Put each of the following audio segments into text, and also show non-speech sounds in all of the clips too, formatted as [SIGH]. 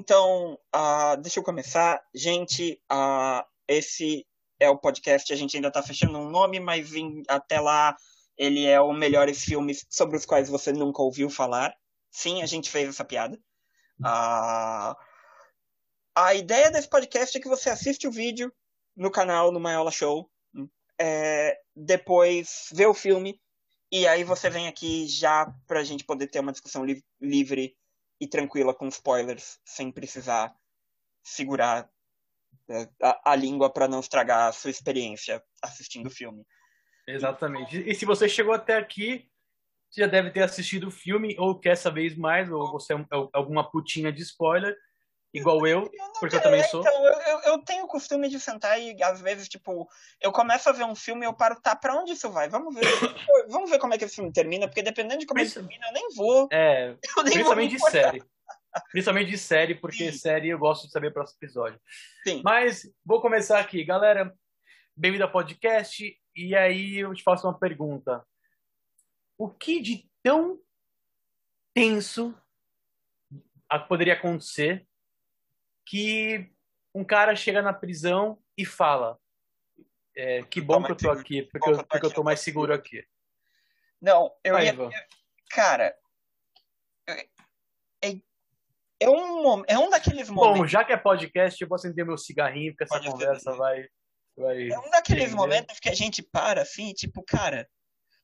Então, uh, deixa eu começar. Gente, uh, esse é o podcast, a gente ainda está fechando um nome, mas em, até lá ele é o melhores filmes sobre os quais você nunca ouviu falar. Sim, a gente fez essa piada. Uh, a ideia desse podcast é que você assiste o vídeo no canal, no Maiola Show, é, depois vê o filme, e aí você vem aqui já para a gente poder ter uma discussão li livre e tranquila com spoilers, sem precisar segurar é, a, a língua para não estragar a sua experiência assistindo o filme. Exatamente. E se você chegou até aqui, você já deve ter assistido o filme, ou quer saber mais, ou você é, é alguma putinha de spoiler, igual eu, eu porque eu também sou. Então, eu, eu, tenho o costume de sentar e, às vezes, tipo, eu começo a ver um filme e eu paro, tá, pra onde isso vai? Vamos ver. [COUGHS] vamos ver como é que esse filme termina, porque dependendo de como ele termina, eu nem vou. É, [LAUGHS] principalmente de série. Principalmente de série, porque Sim. série eu gosto de saber o próximo episódio. Sim. Mas vou começar aqui. Galera, bem-vindo ao podcast. E aí eu te faço uma pergunta. O que de tão tenso poderia acontecer que um cara chega na prisão e fala é, que bom que eu tô aqui, porque eu, porque eu tô mais seguro aqui. Não, eu ia... Eu, cara, é, é, um, é um daqueles momentos... Bom, já que é podcast, eu vou acender meu cigarrinho, porque essa conversa vai, vai... É um daqueles momentos que a gente para, assim, tipo, cara...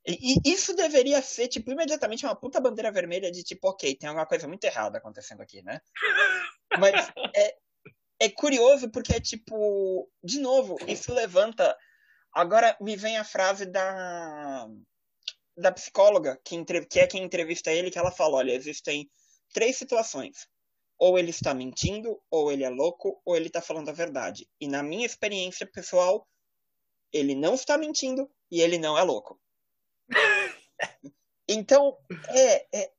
E, e isso deveria ser, tipo, imediatamente uma puta bandeira vermelha de tipo, ok, tem alguma coisa muito errada acontecendo aqui, né? Mas é, é curioso porque é tipo, de novo, isso levanta. Agora me vem a frase da da psicóloga que, que é quem entrevista ele, que ela fala, olha, existem três situações. Ou ele está mentindo, ou ele é louco, ou ele está falando a verdade. E na minha experiência pessoal, ele não está mentindo e ele não é louco. [LAUGHS] então, é, é,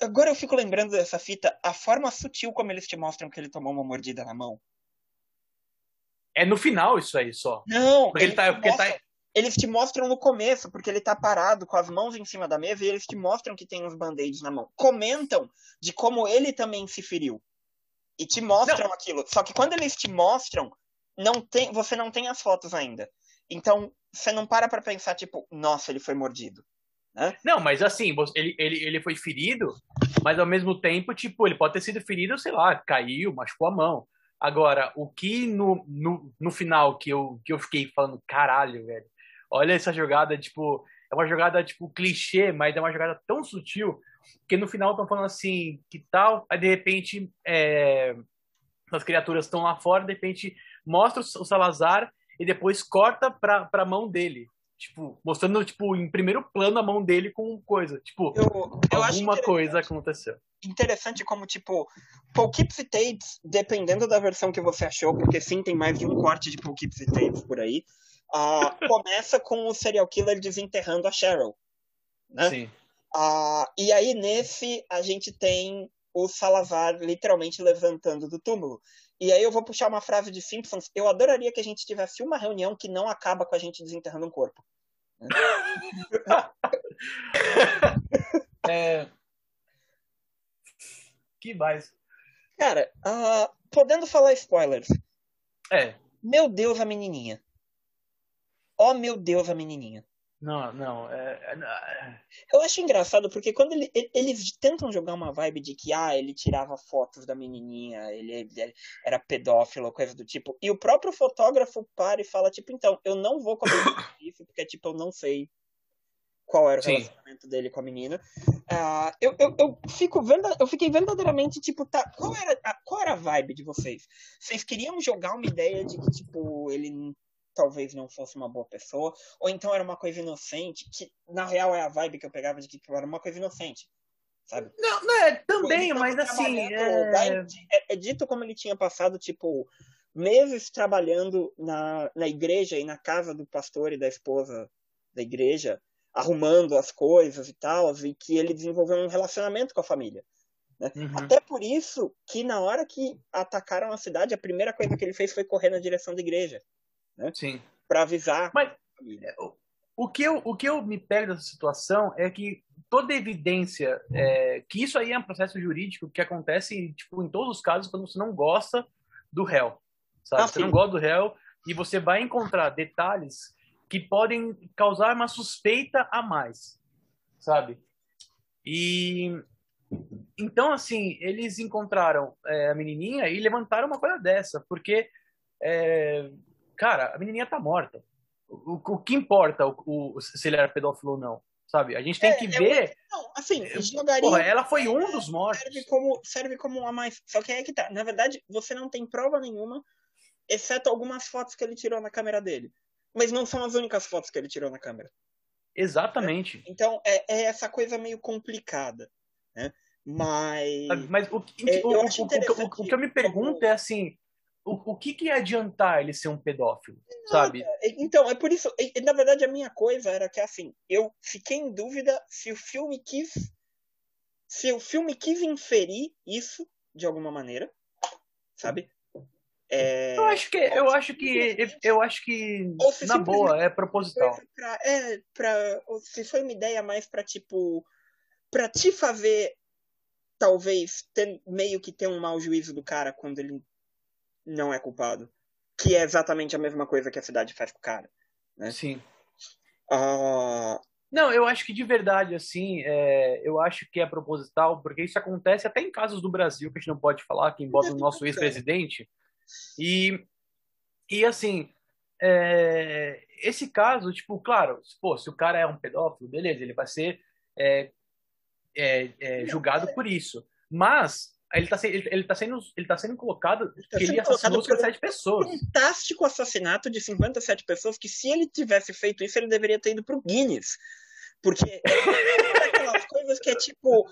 agora eu fico lembrando dessa fita, a forma sutil como eles te mostram que ele tomou uma mordida na mão. É no final isso aí só. Não, porque ele tá, porque mostram, tá... eles te mostram no começo, porque ele tá parado com as mãos em cima da mesa e eles te mostram que tem uns band-aids na mão. Comentam de como ele também se feriu. E te mostram não. aquilo. Só que quando eles te mostram, não tem, você não tem as fotos ainda. Então, você não para pra pensar, tipo, nossa, ele foi mordido. Né? Não, mas assim, ele, ele, ele foi ferido, mas ao mesmo tempo, tipo, ele pode ter sido ferido, sei lá, caiu, machucou a mão. Agora, o que no, no, no final que eu, que eu fiquei falando, caralho, velho, olha essa jogada, tipo, é uma jogada, tipo, clichê, mas é uma jogada tão sutil, que no final estão falando assim, que tal, aí de repente, é, as criaturas estão lá fora, de repente mostra o Salazar e depois corta pra, pra mão dele. Tipo, mostrando, tipo, em primeiro plano a mão dele com coisa. Tipo, eu, eu alguma coisa aconteceu. Interessante como, tipo, Poughkeepsie Tapes, dependendo da versão que você achou, porque sim, tem mais de um corte de Poughkeepsie Tapes por aí, uh, [LAUGHS] começa com o serial killer desenterrando a Cheryl. Né? Sim. Uh, e aí, nesse, a gente tem o Salazar literalmente levantando do túmulo. E aí eu vou puxar uma frase de Simpsons. Eu adoraria que a gente tivesse uma reunião que não acaba com a gente desenterrando um corpo. [LAUGHS] é... Que mais? Cara, uh, podendo falar spoilers. É. Meu Deus, a menininha. Oh, meu Deus, a menininha. Não, não, é, é, é, Eu acho engraçado porque quando ele, eles tentam jogar uma vibe de que ah, ele tirava fotos da menininha, ele, ele, era pedófilo, coisa do tipo, e o próprio fotógrafo para e fala tipo, então, eu não vou comentar isso [COUGHS] porque tipo, eu não sei qual era o Sim. relacionamento dele com a menina. Uh, eu, eu, eu, fico vendo, eu fiquei verdadeiramente tipo, tá, qual era, a, qual era a vibe de vocês? Vocês queriam jogar uma ideia de que tipo, ele talvez não fosse uma boa pessoa, ou então era uma coisa inocente, que na real é a vibe que eu pegava de que era uma coisa inocente. Sabe? Não, não é, também, mas assim. É... é... É, dito como ele tinha passado, tipo, meses trabalhando na, na igreja e na casa do pastor e da esposa da igreja, arrumando as coisas e tal, e que ele desenvolveu um relacionamento com a família. Né? Uhum. Até por isso que na hora que atacaram a cidade, a primeira coisa que ele fez foi correr na direção da igreja né? Sim. Para avisar. Mas o que, eu, o que eu me pego dessa situação é que toda evidência é, que isso aí é um processo jurídico que acontece tipo em todos os casos quando você não gosta do réu, sabe? Ah, você não gosta do réu e você vai encontrar detalhes que podem causar uma suspeita a mais, sabe? E então assim eles encontraram é, a menininha e levantaram uma coisa dessa, porque é, cara, a menininha tá morta. O, o que importa o, o, se ele era pedófilo ou não? sabe? A gente tem é, que é ver. Não, assim, jogaria. Porra, ela foi um dos mortos. Serve como, serve como a mais. Só que é que tá. Na verdade, você não tem prova nenhuma, exceto algumas fotos que ele tirou na câmera dele. Mas não são as únicas fotos que ele tirou na câmera. Exatamente. É, então, é, é, essa coisa meio complicada. Né? Mas. Mas o, é, o, o, o, o que eu me pergunto é assim o, o que, que ia adiantar ele ser um pedófilo, não, sabe? Então, é por isso. Na verdade, a minha coisa era que, assim, eu fiquei em dúvida se o filme quis. Se o filme quis inferir isso de alguma maneira, sabe? É... Eu acho que eu acho que eu acho que na boa é proposital. Pra, é para se foi uma ideia mais para tipo para te fazer talvez ter, meio que ter um mau juízo do cara quando ele não é culpado. Que é exatamente a mesma coisa que a cidade faz com o cara. Né? Sim. Uh... Não, eu acho que de verdade, assim, é, eu acho que é proposital, porque isso acontece até em casos do Brasil, que a gente não pode falar, que envolve o nosso ex-presidente. E, e assim, é, esse caso, tipo, claro, pô, se o cara é um pedófilo, beleza, ele vai ser é, é, é julgado por isso. Mas ele tá, ele, ele tá sendo, ele tá sendo colocado ele tá que ele assassinou 57 pessoas. Um fantástico assassinato de 57 pessoas que se ele tivesse feito isso, ele deveria ter ido pro Guinness. Porque é aquelas coisas que é tipo.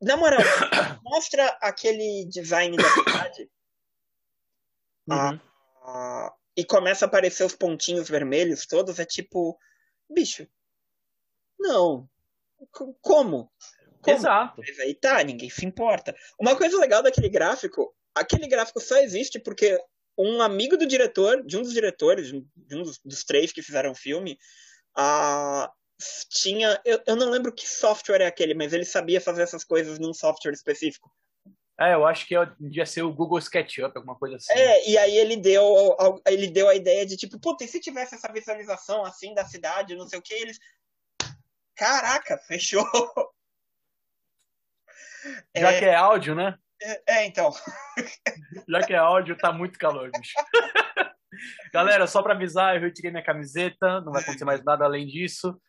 Na moral, [COUGHS] mostra aquele design da cidade. Uhum. Ah, e começa a aparecer os pontinhos vermelhos todos, é tipo. Bicho. Não. Como? Como? Exato. Mas aí tá, ninguém se importa. Uma coisa legal daquele gráfico, aquele gráfico só existe porque um amigo do diretor, de um dos diretores, de um dos, dos três que fizeram o filme, uh, tinha. Eu, eu não lembro que software é aquele, mas ele sabia fazer essas coisas num software específico. É, eu acho que devia ser o Google SketchUp, alguma coisa assim. É, e aí ele deu, ele deu a ideia de tipo, puta, e se tivesse essa visualização assim da cidade, não sei o que, eles. Caraca, fechou. [LAUGHS] Já é... que é áudio, né? É, é, então. [LAUGHS] Já que é áudio, tá muito calor, bicho. [LAUGHS] Galera, só para avisar, eu retirei minha camiseta, não vai acontecer mais nada além disso.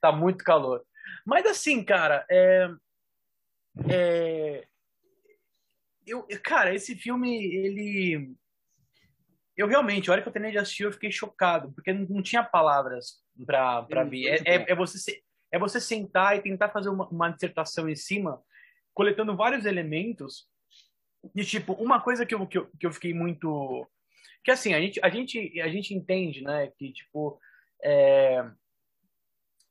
Tá muito calor. Mas assim, cara, é... é... Eu, cara, esse filme, ele. Eu realmente, a hora que eu terminei de assistir, eu fiquei chocado, porque não, tinha palavras pra, pra ver. É, é, é, você, é você sentar e tentar fazer uma, uma dissertação em cima coletando vários elementos e tipo uma coisa que eu, que eu, que eu fiquei muito que assim a gente a gente a gente entende né que tipo é...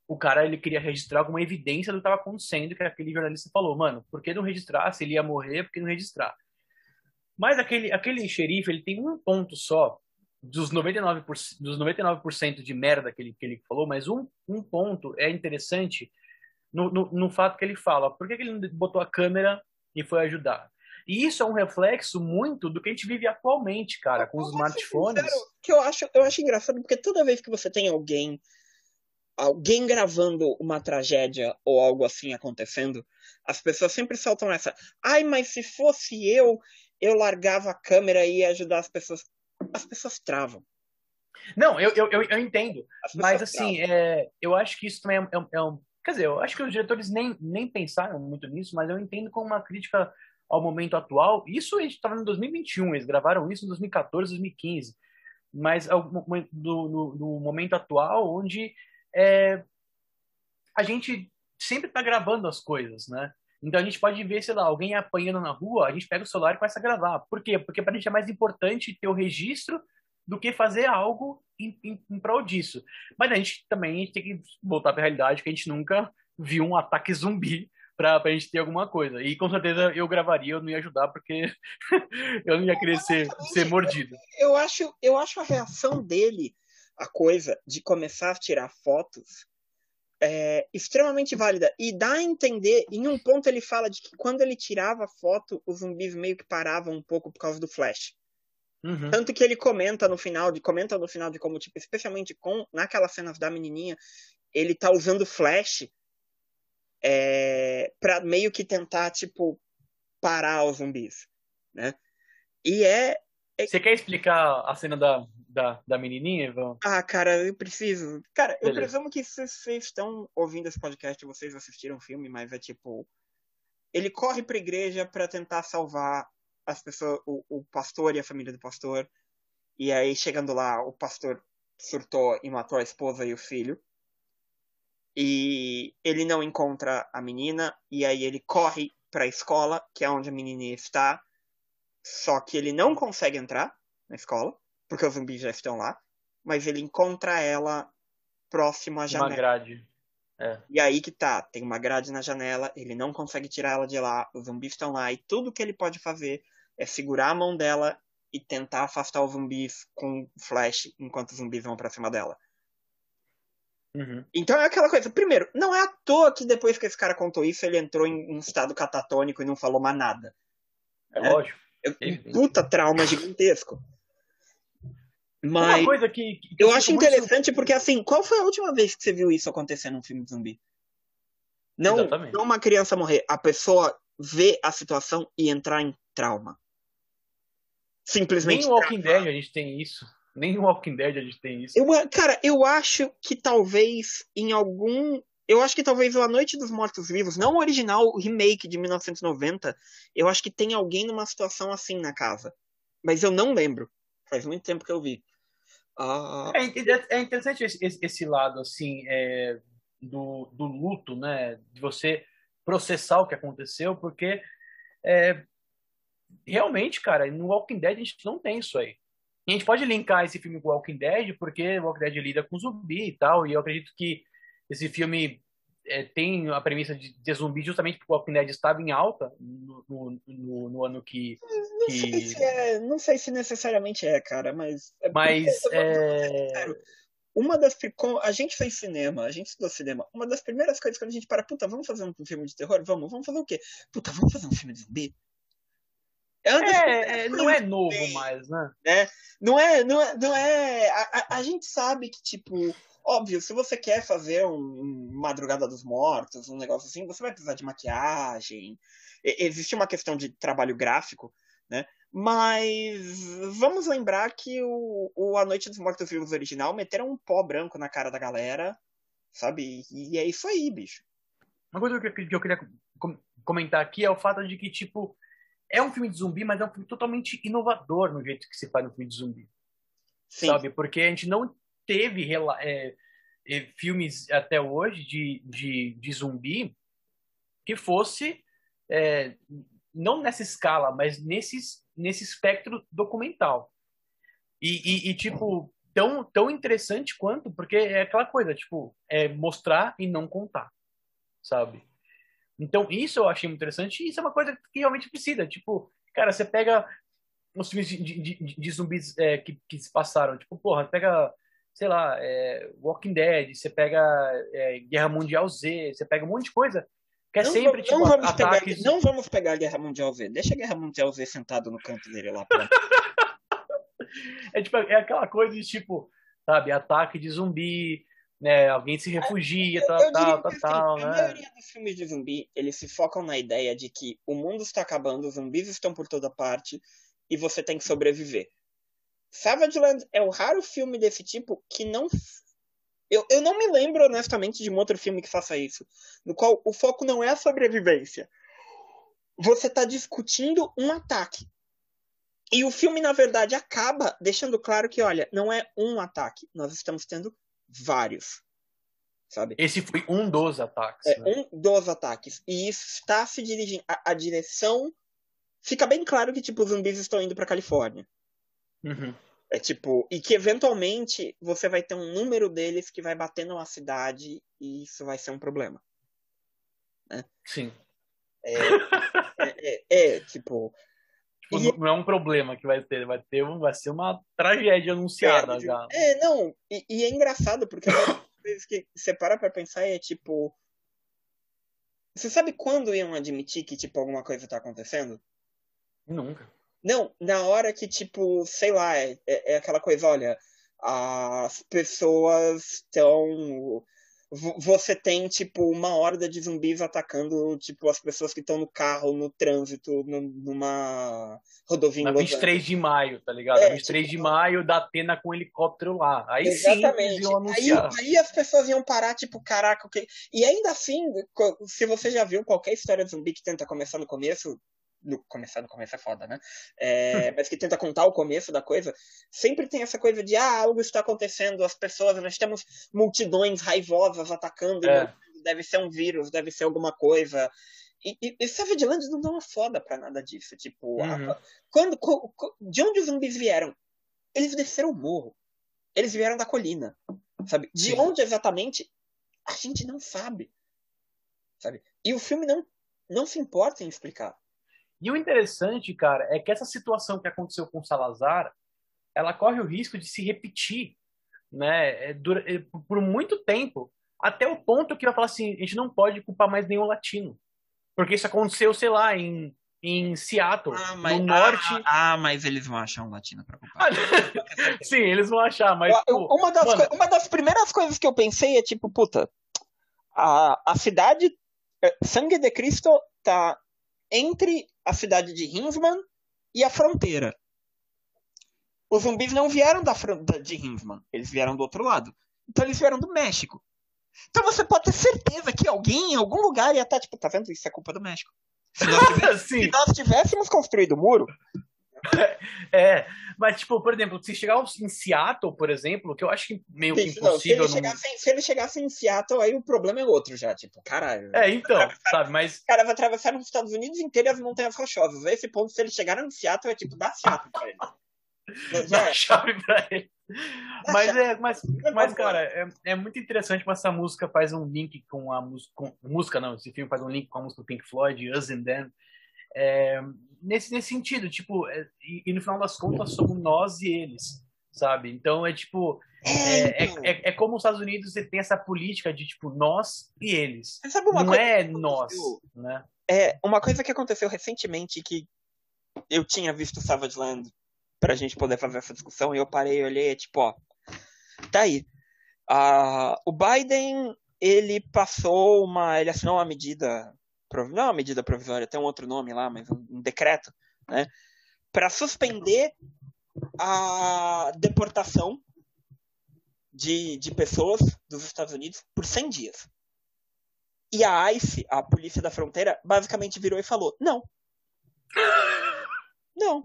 o cara ele queria registrar alguma evidência do que estava acontecendo que aquele jornalista falou mano por que não registrar? Se ele ia morrer por que não registrar? Mas aquele aquele xerife ele tem um ponto só dos 99%, dos 99% de merda que ele, que ele falou, mas um, um ponto é interessante no, no, no fato que ele fala. Por que, que ele não botou a câmera e foi ajudar? E isso é um reflexo muito do que a gente vive atualmente, cara, com os smartphones. Sincero, que eu acho, eu acho engraçado, porque toda vez que você tem alguém alguém gravando uma tragédia ou algo assim acontecendo, as pessoas sempre soltam essa. Ai, mas se fosse eu, eu largava a câmera e ia ajudar as pessoas. As pessoas travam. Não, eu, eu, eu entendo. Mas assim, é, eu acho que isso também é, é, é um Quer dizer, eu acho que os diretores nem, nem pensaram muito nisso, mas eu entendo como uma crítica ao momento atual. Isso a gente estava em 2021, eles gravaram isso em 2014, 2015. Mas no, no momento atual, onde é, a gente sempre está gravando as coisas, né? Então a gente pode ver, sei lá, alguém apanhando na rua, a gente pega o celular e começa a gravar. Por quê? Porque para a gente é mais importante ter o registro do que fazer algo em, em, em prol disso. Mas a gente também a gente tem que voltar para a realidade que a gente nunca viu um ataque [LAUGHS] zumbi para a gente ter alguma coisa. E com certeza eu gravaria, eu não ia ajudar porque [LAUGHS] eu não ia querer ser, ser mordido. Eu acho, eu acho a reação dele, a coisa de começar a tirar fotos, é, extremamente válida. E dá a entender, em um ponto ele fala de que quando ele tirava foto, os zumbis meio que paravam um pouco por causa do flash. Uhum. Tanto que ele comenta no final, de comenta no final de como, tipo, especialmente com naquelas cenas da menininha, ele tá usando flash é, para meio que tentar, tipo, parar os zumbis, né? E é, é... Você quer explicar a cena da, da, da menininha, Ivan? Ah, cara, eu preciso. Cara, eu Beleza. presumo que se vocês estão ouvindo esse podcast, vocês assistiram o filme, mas é tipo. Ele corre pra igreja para tentar salvar as pessoas, o, o pastor e a família do pastor. E aí, chegando lá, o pastor surtou e matou a esposa e o filho. E ele não encontra a menina, e aí ele corre para a escola, que é onde a menina está. Só que ele não consegue entrar na escola porque os zumbis já estão lá, mas ele encontra ela próximo à janela. Uma grade. É. E aí que tá, tem uma grade na janela, ele não consegue tirar ela de lá, os zumbis estão lá, e tudo que ele pode fazer é segurar a mão dela e tentar afastar os zumbis com flash enquanto os zumbis vão pra cima dela. Uhum. Então é aquela coisa. Primeiro, não é à toa que depois que esse cara contou isso, ele entrou em um estado catatônico e não falou mais nada. É, é lógico. Um puta trauma gigantesco. Mas uma coisa que, que eu, eu acho interessante muito... porque assim, qual foi a última vez que você viu isso acontecer num filme de zumbi? Não, não uma criança morrer, a pessoa ver a situação e entrar em trauma. Simplesmente. Nem no Walking Dead a gente tem isso. Nem no Walking Dead a gente tem isso. Eu, cara, eu acho que talvez em algum. Eu acho que talvez o A Noite dos Mortos Vivos, não o original, o remake de 1990, eu acho que tem alguém numa situação assim na casa. Mas eu não lembro. Faz muito tempo que eu vi. Ah, é, é, interessante esse, esse, lado assim é, do, do luto, né? De você processar o que aconteceu, porque é, realmente, cara, no Walking Dead a gente não tem isso aí. E a gente pode linkar esse filme com o Walking Dead, porque o Walking Dead lida com zumbi e tal, e eu acredito que esse filme é, tem a premissa de, de zumbi justamente porque o Walking Dead estava em alta no, no, no, no ano que. Não, que... Sei se é, não sei se necessariamente é, cara, mas. É mas. É... Uma das. A gente fez cinema, a gente estudou cinema. Uma das primeiras coisas quando a gente para, puta, vamos fazer um filme de terror? Vamos, vamos fazer o quê? Puta, vamos fazer um filme de zumbi? É, é, é não é novo bem, mais, né? né? Não é, não é, não é. A, a, gente sabe que, tipo, Óbvio, se você quer fazer um Madrugada dos Mortos, um negócio assim, você vai precisar de maquiagem. existe uma questão de trabalho gráfico, né? Mas vamos lembrar que o, o A Noite dos Mortos Vivos original meteram um pó branco na cara da galera, sabe? E é isso aí, bicho. Uma coisa que eu queria comentar aqui é o fato de que, tipo, é um filme de zumbi, mas é um filme totalmente inovador no jeito que se faz um filme de zumbi. Sim. Sabe? Porque a gente não teve é, é, filmes até hoje de, de, de zumbi que fosse é, não nessa escala, mas nesse, nesse espectro documental. E, e, e, tipo, tão, tão interessante quanto, porque é aquela coisa, tipo, é mostrar e não contar, sabe? Então, isso eu achei muito interessante e isso é uma coisa que realmente precisa. Tipo, cara, você pega os filmes de, de, de, de zumbis é, que, que se passaram, tipo, porra, pega sei lá, é, Walking Dead, você pega é, Guerra Mundial Z, você pega um monte de coisa que é não sempre tipo não vamos ataques... Pegar, não vamos pegar a Guerra Mundial Z, deixa a Guerra Mundial Z sentado no canto dele lá. [LAUGHS] é, tipo, é aquela coisa de tipo, sabe, ataque de zumbi, né, alguém se refugia, eu, tal, eu tal, tal, assim, tal, A né? maioria dos filmes de zumbi, eles se focam na ideia de que o mundo está acabando, os zumbis estão por toda parte e você tem que sobreviver. Savage Land é o raro filme desse tipo que não. Eu, eu não me lembro, honestamente, de um outro filme que faça isso. No qual o foco não é a sobrevivência. Você está discutindo um ataque. E o filme, na verdade, acaba deixando claro que, olha, não é um ataque. Nós estamos tendo vários. Sabe? Esse foi um dos ataques. É, né? um dos ataques. E isso está se dirigindo. A, a direção. Fica bem claro que, tipo, os zumbis estão indo pra Califórnia. Uhum. É tipo, e que eventualmente você vai ter um número deles que vai bater numa cidade e isso vai ser um problema. Né? Sim. É, [LAUGHS] é, é, é tipo. Tipo, e... Não é um problema que vai ter, vai ter vai ser uma tragédia anunciada é, já. É, não, e, e, é engraçado porque coisas [COUGHS] que você para pra pensar é tipo. Você sabe quando iam admitir que, tipo, alguma coisa tá acontecendo? Nunca. Não, na hora que, tipo, sei lá, é, é é aquela coisa, olha, as pessoas estão. Você tem, tipo, uma horda de zumbis atacando, tipo, as pessoas que estão no carro, no trânsito, numa rodovia Na Los 23 de maio, tá ligado? É, Na 23 tipo, de maio da Atena com um helicóptero lá. Aí sim Exatamente. iam Aí, aí as pessoas iam parar, tipo, caraca, o que. E ainda assim, se você já viu qualquer história de zumbi que tenta começar no começo. No, começar no começo é foda, né? É, mas que tenta contar o começo da coisa, sempre tem essa coisa de ah, algo está acontecendo, as pessoas, nós temos multidões raivosas atacando, É. morrendo, deve ser um vírus, deve ser alguma coisa. E, e, e Savage não dá uma foda pra nada disso. Tipo, a- Uhum. quando, co- co- de onde os zumbis vieram? Eles desceram o morro. Eles vieram da colina. Sabe? De Sim. onde exatamente? A gente não sabe. Sabe? E o filme não, não se importa em explicar. E o interessante, cara, é que essa situação que aconteceu com o Salazar, ela corre o risco de se repetir, né? É, é, por- muito tempo, até o ponto que vai falar assim, a gente não pode culpar mais nenhum latino. Porque isso aconteceu, sei lá, em, em Seattle, no norte. Ah, ah, mas eles vão achar um latino pra culpar. [LAUGHS] Sim, eles vão achar, mas. Eu- pô, uma, das mano- uma das primeiras coisas que eu pensei é tipo, puta, a, a cidade. eh, Sangue de Cristo tá entre a cidade de Hinsman e a fronteira. Os zumbis não vieram da, de Hinsman, eles vieram do outro lado. Então eles vieram do México. Então você pode ter certeza que alguém em algum lugar ia estar, tipo, tá vendo? Isso é culpa do México. Se nós, [LAUGHS] Sim, se nós tivéssemos construído o muro, [LAUGHS] é. Mas, tipo, por exemplo, se chegar em Seattle, por exemplo, que eu acho que meio que se, não, se, impossível. ele não- chegasse, se ele chegasse em Seattle, aí o problema é outro já. Tipo, caralho. É, então, sabe, mas. Os caras atravessaram os Estados Unidos inteiros e as montanhas rochosas. A esse ponto, se eles chegaram em Seattle, é tipo, dá Seattle pra ele. Dá é. chave pra ele. Dá Mas chave. é, mas, mas cara, é, é muito interessante como essa música faz um link com a música. Música não, esse filme faz um link com a música do Pink Floyd, Us and Them. É, nesse, nesse sentido, tipo, é, e, e no final das contas somos nós e eles, sabe? Então é tipo. É, É, então. é, é, é como os Estados Unidos tem essa política de tipo nós e eles. Você sabe uma Não coisa é nós, né? É, uma coisa que aconteceu recentemente que eu tinha visto Savage Land pra gente poder fazer essa discussão e eu parei e olhei, é tipo, ó, tá aí. Ah, o Biden, ele passou uma, ele assinou uma medida, não uma medida provisória, tem um outro nome lá, mas um, um decreto, né, para suspender a deportação de, de pessoas dos Estados Unidos por 100 dias. E a ICE, a polícia da fronteira, basicamente virou e falou: não. [LAUGHS] Não.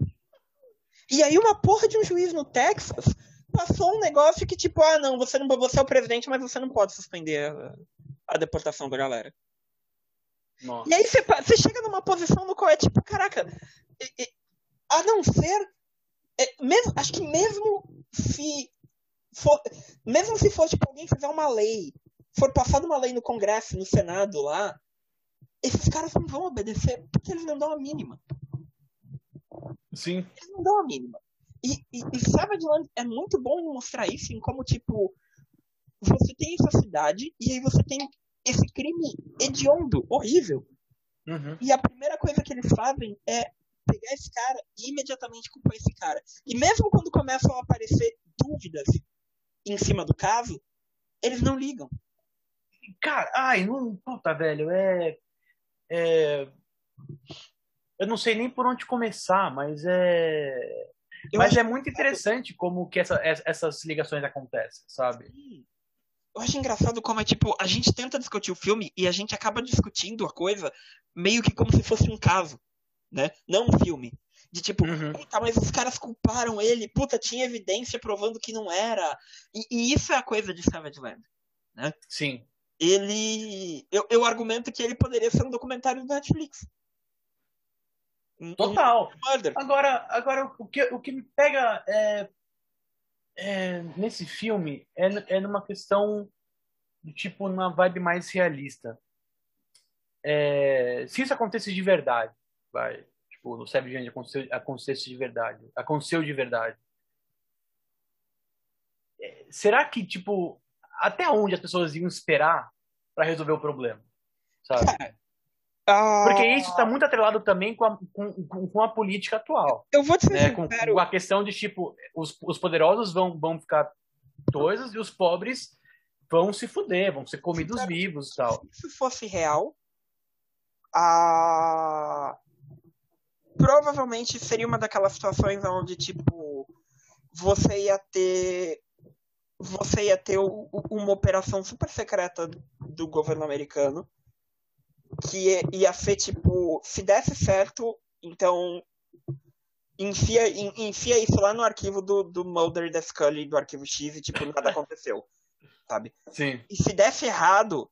E aí uma porra de um juiz no Texas passou um negócio que tipo, ah não, você não você é o presidente, mas você não pode suspender a, a deportação da galera. Nossa. E aí você, você chega numa posição no qual é tipo, caraca, a não ser. é, mesmo, acho que mesmo se for, mesmo se for tipo, alguém fizer uma lei, for passada uma lei no Congresso, no Senado lá, esses caras não vão obedecer porque eles não dão a mínima. Sim. Eles não dão a mínima. E, e, e Savage Land é muito bom em mostrar isso, em como, tipo, você tem essa cidade e aí você tem esse crime hediondo, horrível. Uhum. E a primeira coisa que eles fazem é pegar esse cara e imediatamente culpar esse cara. E mesmo quando começam a aparecer dúvidas em cima do caso, eles não ligam. Cara, ai, não. Puta, velho, é. é eu não sei nem por onde começar, mas é. Eu mas é muito interessante como que essa- ess- essas ligações acontecem, sabe? Eu acho engraçado como é tipo, a gente tenta discutir o filme e a gente acaba discutindo a coisa meio que como se fosse um caso, né? Não um filme. De tipo, Uhum. puta, mas os caras culparam ele, puta, tinha evidência provando que não era. E, e isso é a coisa de Savage Land. Sim. Ele. Eu, eu argumento que ele poderia ser um documentário do Netflix. Total. um. Agora, agora o, que, o que me pega é, é, nesse filme é, é numa questão de tipo, numa vibe mais realista. É, se isso acontecesse de verdade, vai, tipo, no Savage aconteceu, acontecesse de verdade, aconteceu de verdade. É, será que, tipo, até onde as pessoas iam esperar para resolver o problema, sabe? [LAUGHS] Ah, Porque isso está muito atrelado também com a, com, com, a política atual. Eu vou te ser né? com, com, a questão de, tipo, os, os poderosos vão, vão ficar coisas e os pobres vão se fuder, vão ser comidos vivos e tal. Se isso fosse real, a... provavelmente seria uma daquelas situações onde, tipo, você ia ter você ia ter uma operação super secreta do governo americano que ia ser tipo, se desse certo, então enfia, enfia isso lá no arquivo do, do Mulder da Scully do arquivo X e tipo, nada aconteceu, sabe? Sim. E se desse errado,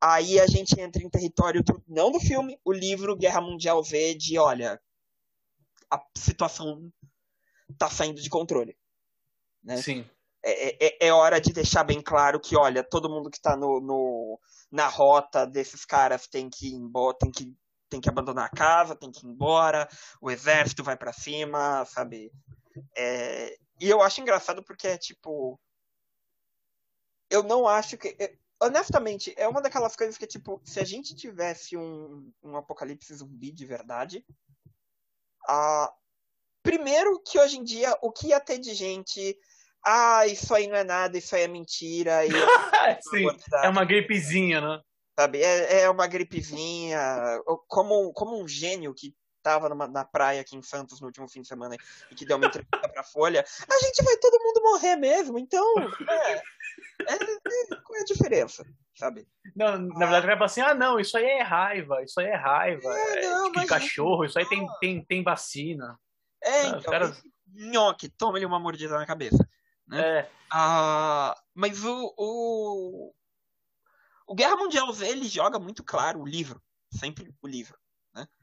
aí a gente entra em território, do, não do filme, o livro Guerra Mundial Z de, olha, a situação tá saindo de controle. Né? Sim. É, é, é, hora de deixar bem claro que, olha, todo mundo que está no, no, na rota desses caras tem que ir embora, tem que, tem que abandonar a casa, tem que ir embora, o exército vai para cima, sabe? É, e eu acho engraçado porque é tipo. Eu não acho que. É, honestamente, é uma daquelas coisas que, tipo, se a gente tivesse um, um apocalipse zumbi de verdade. A, primeiro que hoje em dia o que ia ter de gente ah, isso aí não é nada, isso aí é mentira. E... [LAUGHS] Sim, é uma gripezinha, né? Sabe, é, é uma gripezinha. Como, como um gênio que tava numa, na praia aqui em Santos no último fim de semana e que deu uma entrevista pra Folha, a gente vai todo mundo morrer mesmo, então. É, é, é qual é a diferença? Sabe? Não, na verdade, vai falar assim: ah, não, isso aí é raiva, isso aí é raiva. É, não, é, cachorro, isso aí tem, tem, tem vacina. É, então. Cara... Nhoque, toma ele uma mordida na cabeça. Né? É. Ah, mas o, o, o Guerra Mundial Z ele joga muito claro o livro, sempre o livro. Né? [LAUGHS]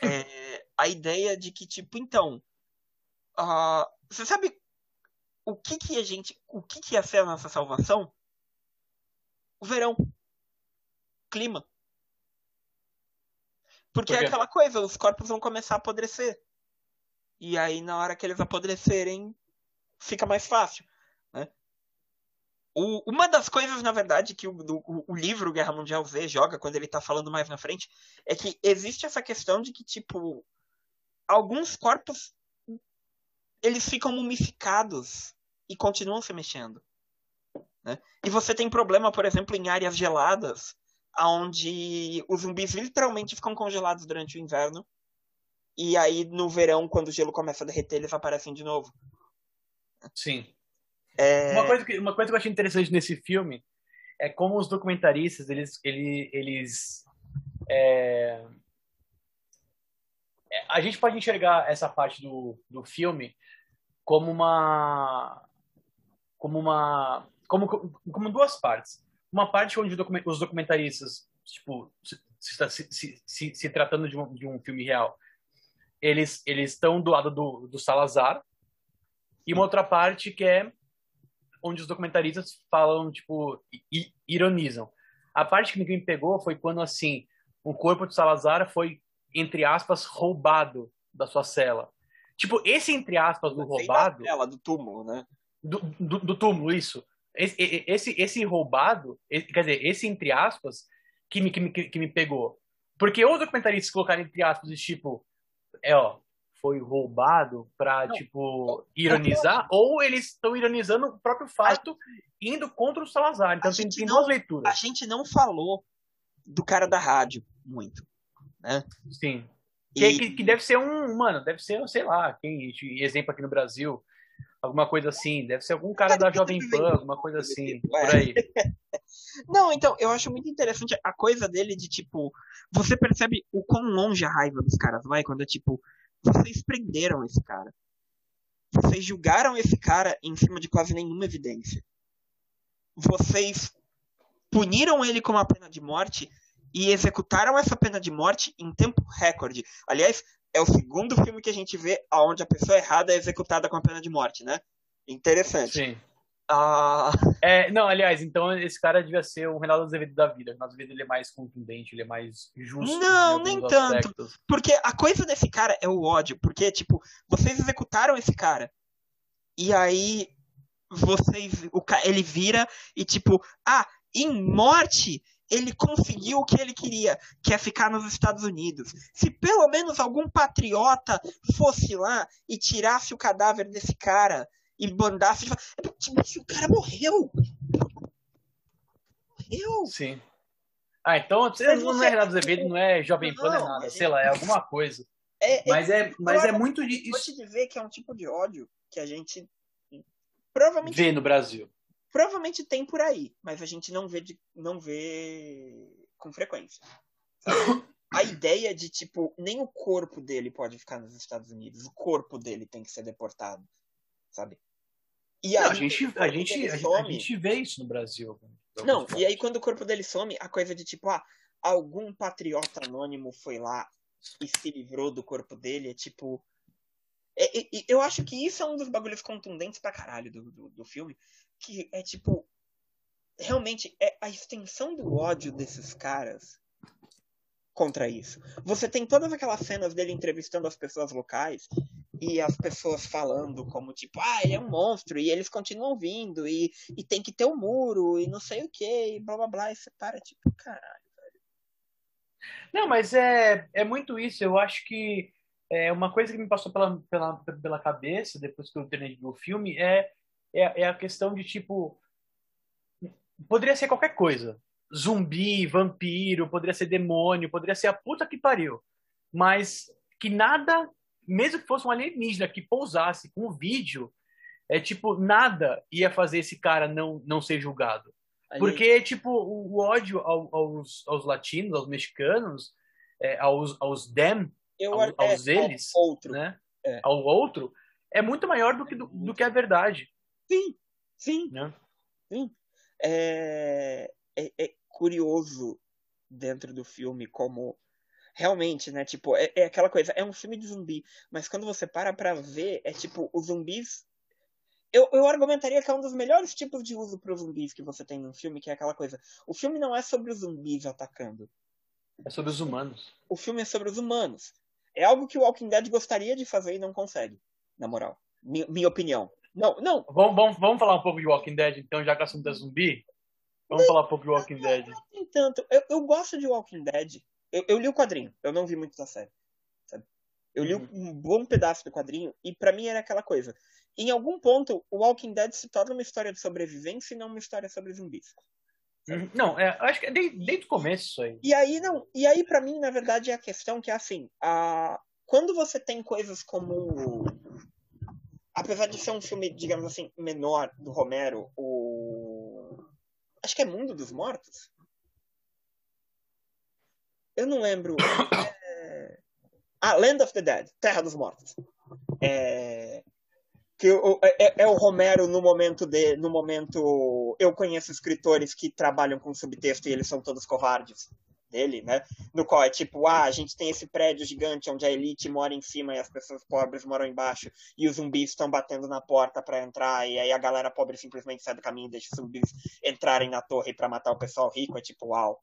É, a ideia de que, tipo, então, uh, você sabe o que que a gente, o que que ia ser a nossa salvação? O verão, clima. Porque Por é aquela coisa, os corpos vão começar a apodrecer. E aí, na hora que eles apodrecerem, fica mais fácil. O, uma das coisas, na verdade, que o, o, livro Guerra Mundial Z joga quando ele está falando mais na frente é que existe essa questão de que, tipo, alguns corpos eles ficam mumificados e continuam se mexendo. Né? E você tem problema, por exemplo, em áreas geladas, onde os zumbis literalmente ficam congelados durante o inverno. E aí, no verão, quando o gelo começa a derreter, eles aparecem de novo. Sim. É... Uma, coisa que, uma coisa que eu achei interessante nesse filme é como os documentaristas, eles, eles, eles é... é a gente pode enxergar essa parte do, do filme como uma como uma como, como duas partes. Uma parte onde os documentaristas tipo se, se, se, se tratando de um, de um filme real eles eles estão do lado do, do Salazar. E uma outra parte que é onde os documentaristas falam, tipo, ironizam. A parte que me pegou foi quando, assim, o corpo de Salazar foi, entre aspas, roubado da sua cela. Tipo, esse, entre aspas, do roubado... Cela, do túmulo, né? Do, do, do túmulo, isso. Esse, esse, esse roubado, quer dizer, esse, entre aspas, que me, que me, que me pegou. Porque os documentaristas colocaram entre aspas, tipo, é, ó, foi roubado para tipo ironizar ou eles estão ironizando o próprio fato indo contra o Salazar. Então tem, tem não, duas leituras. A gente não falou do cara da rádio muito, né? Sim. E... Que, que, deve ser um, mano, deve ser, sei lá, quem exemplo aqui no Brasil, alguma coisa assim, deve ser algum cara da Jovem Pan, alguma coisa assim, por aí. [LAUGHS] Não, então, eu acho muito interessante a coisa dele de, tipo, você percebe o quão longe a raiva dos caras vai quando é, tipo, vocês prenderam esse cara. Vocês julgaram esse cara em cima de quase nenhuma evidência. Vocês puniram ele com uma pena de morte e executaram essa pena de morte em tempo recorde. Aliás, é o segundo filme que a gente vê onde a pessoa errada é executada com a pena de morte, né? Interessante. Sim. Ah... É, não, aliás, então esse cara devia ser o Reinaldo Azevedo da vida. O Reinaldo Azevedo ele é mais contundente, ele é mais justo. Não, nem tanto. Porque a coisa desse cara é o ódio. Porque, tipo, vocês executaram esse cara. E aí vocês, o, ele vira e tipo, ah, em morte ele conseguiu o que ele queria, que é ficar nos Estados Unidos. Se pelo menos algum patriota fosse lá e tirasse o cadáver desse cara e mandasse. Tipo, o cara morreu! Morreu! Sim. Ah, então você, você não é Renato Azevedo, não é Jovem Pan, é nada, sei lá, é alguma coisa. É, é mas é, mas é muito de. Vou te dizer que é um tipo de ódio que a gente provavelmente. Vê no Brasil. Provavelmente tem por aí, mas a gente não vê, de, não vê com frequência. A ideia de, tipo, nem o corpo dele pode ficar nos Estados Unidos, o corpo dele tem que ser deportado, sabe? E aí, não, a, gente, a, gente, some, a gente vê isso no Brasil. Não, e aí quando o corpo dele some, a coisa de tipo, ah, algum patriota anônimo foi lá e se livrou do corpo dele, é tipo. É, é, eu acho que isso é um dos bagulhos contundentes pra caralho do, do, do filme, que é tipo. Realmente, é a extensão do ódio desses caras contra isso. Você tem todas aquelas cenas dele entrevistando as pessoas locais e as pessoas falando como tipo, ah, ele é um monstro, e eles continuam vindo, e, e tem que ter um muro, e não sei o que, e blá blá blá, e você para, tipo, caralho, velho. Não, mas é, é muito isso, eu acho que é uma coisa que me passou pela, pela, pela cabeça depois que eu terminei o filme é é, é a questão de tipo. Poderia ser qualquer coisa. Zumbi, vampiro, poderia ser demônio, poderia ser a puta que pariu. Mas que nada, mesmo que fosse um alienígena que pousasse com o vídeo, é tipo, nada ia fazer esse cara não, não ser julgado. Porque, tipo, o, ódio aos, aos latinos, aos mexicanos, é, aos, aos dem, Eu, aos, aos é, eles, outro. Né? É. ao outro, é muito maior do que, do, do que a verdade. Sim, sim. Né? Sim. É, é, é, curioso dentro do filme como realmente, né? Tipo, é, é, aquela coisa, é um filme de zumbi, mas quando você para pra ver, é tipo, os zumbis. Eu, eu argumentaria que é um dos melhores tipos de uso para os zumbis que você tem num filme, que é aquela coisa. O filme não é sobre os zumbis atacando. É sobre os humanos. O filme é sobre os humanos. É algo que o Walking Dead gostaria de fazer e não consegue, na moral. Minha, minha opinião. Não, não. Vamos, vamos, vamos falar um pouco de Walking Dead, então, já que o assunto é zumbi? Vamos falar um pouco de Walking Dead. Não, não tanto. Eu, eu gosto de Walking Dead. Eu, eu, li o quadrinho, eu não vi muito da série. Sabe? Eu li uhum. um bom pedaço do quadrinho e para mim era aquela coisa. Em algum ponto, o Walking Dead se torna uma história de sobrevivência e não uma história sobre zumbis. Uhum. Não, é, acho que é desde, desde o começo isso aí. E aí, não. E aí, para mim, na verdade, é a questão que é assim. A... Quando você tem coisas como apesar de ser um filme, digamos assim, menor do Romero, o. Acho que é Mundo dos Mortos. Eu não lembro. É... Ah, Land of the Dead, Terra dos Mortos. É... Que é, é, é, o Romero no momento de. No momento. Eu conheço escritores que trabalham com subtexto e eles são todos covardes dele, né? No qual é tipo, ah, a gente tem esse prédio gigante onde a elite mora em cima e as pessoas pobres moram embaixo, e os zumbis estão batendo na porta para entrar, e aí a galera pobre simplesmente sai do caminho e deixa os zumbis entrarem na torre para matar o pessoal rico, é tipo, uau.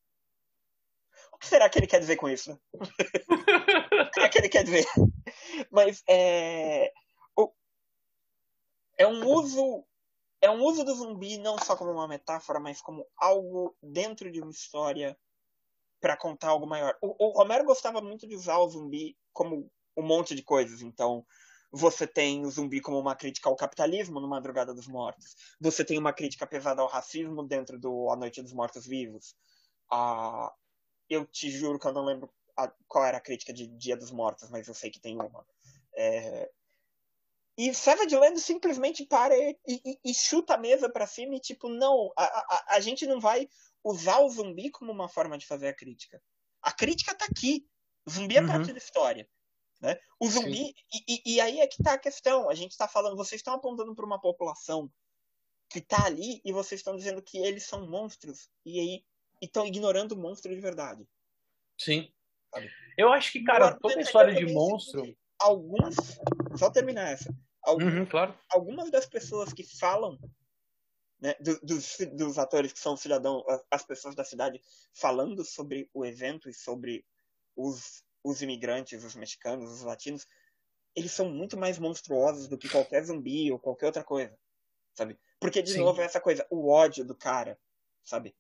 O que será que ele quer dizer com isso? [LAUGHS] o que será que ele quer dizer? Mas é. É um uso é um uso do zumbi não só como uma metáfora, mas como algo dentro de uma história para contar algo maior. O, o, Romero gostava muito de usar o zumbi como um monte de coisas. Então, você tem o zumbi como uma crítica ao capitalismo no Madrugada dos Mortos. Você tem uma crítica pesada ao racismo dentro do A Noite dos Mortos Vivos. Ah, eu te juro que eu não lembro a, qual era a crítica de Dia dos Mortos, mas eu sei que tem uma. É... E Savage Land simplesmente para e, e, e chuta a mesa para cima e tipo, não, a, a, a gente não vai usar o zumbi como uma forma de fazer a crítica. A crítica está aqui. O zumbi é uhum. parte da história. Né? O zumbi. E, e, aí é que está a questão. A gente está falando, vocês estão apontando para uma população que está ali e vocês estão dizendo que eles são monstros. E aí estão ignorando o monstro de verdade. Sim. Sabe? Eu acho que, cara, toda a história de monstro. Alguns. Só terminar essa. Alguns, uhum, claro. Algumas das pessoas que falam né, dos, dos atores que são cidadãos, as pessoas da cidade, falando sobre o evento e sobre os, os imigrantes, os mexicanos, os latinos, eles são muito mais monstruosos do que qualquer zumbi ou qualquer outra coisa. sabe? Porque, de Sim. novo, é essa coisa, o ódio do cara, sabe?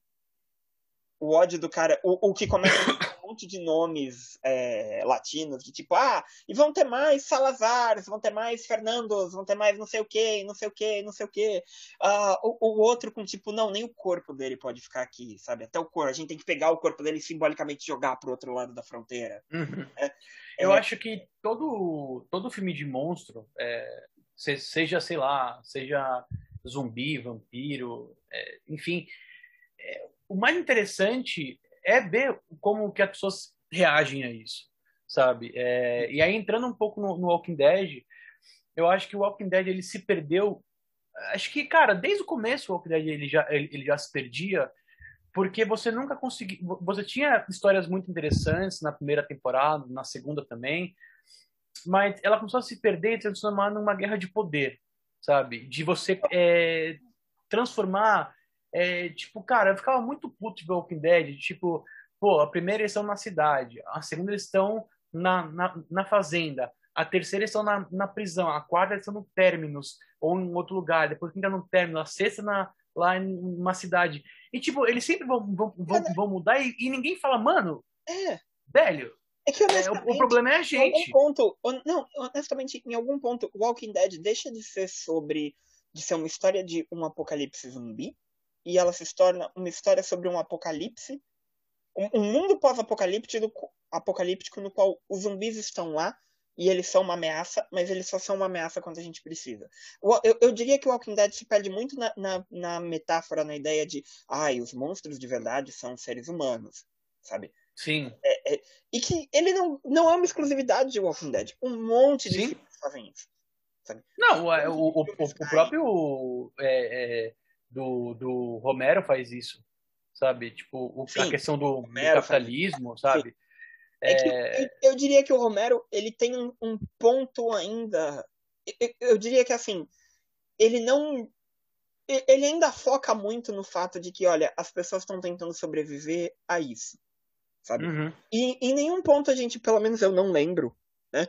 O ódio do cara, o, o que começa com um monte de nomes é, latinos, de tipo, ah, e vão ter mais Salazares, vão ter mais Fernandos, vão ter mais não sei o que, não sei o que, não sei o que. Ah, o, o outro com tipo, não, nem o corpo dele pode ficar aqui, sabe? Até o corpo, a gente tem que pegar o corpo dele e simbolicamente jogar pro outro lado da fronteira. Uhum. É, Eu é. acho que todo, todo filme de monstro, é, se- seja, sei lá, seja zumbi, vampiro, é, enfim, é, o mais interessante é ver como que as pessoas reagem a isso, sabe? É, e aí, entrando um pouco no, no Walking Dead, eu acho que o Walking Dead ele se perdeu. Acho que, cara, desde o começo o Walking Dead ele já, ele, ele já se perdia, porque você nunca conseguia. Você tinha histórias muito interessantes na primeira temporada, na segunda também, mas ela começou a se perder e transformar numa guerra de poder, sabe? De você é, transformar. É, tipo, cara, eu ficava muito puto de Walking Dead, tipo, pô, a primeira eles estão na cidade, a segunda eles estão na, na, na fazenda, a terceira eles estão na, na prisão, a quarta eles estão no Terminus, ou em outro lugar, depois quinta no Terminus, a sexta na, lá em uma cidade. E, tipo, eles sempre vão, vão, vão, vão mudar e, e ninguém fala, mano, É, velho, é que é, o, o problema é a em gente. algum ponto, não, honestamente, em algum ponto, Walking Dead deixa de ser sobre, de ser uma história de um apocalipse zumbi, e ela se torna uma história sobre um apocalipse, um, um mundo pós-apocalíptico apocalíptico no qual os zumbis estão lá, e eles são uma ameaça, mas eles só são uma ameaça quando a gente precisa. Eu, eu diria que o Walking Dead se perde muito na, na, na metáfora, na ideia de, ai, os monstros de verdade são seres humanos, sabe? Sim, E que ele não, não é uma exclusividade de Walking Dead. Um monte de Sim. filmes fazem isso. Não, é, o, o, o, o próprio é, é, do, do Romero faz isso, sabe? Tipo, o- a questão do, do Romero faz capitalismo, sabe? É que É, eu, eu diria que o Romero ele tem um, um ponto ainda. Eu, eu diria que assim, ele não. Ele ainda foca muito no fato de que, olha, as pessoas estão tentando sobreviver a isso. Sabe? uhum, E em nenhum ponto a gente, pelo menos eu não lembro, né?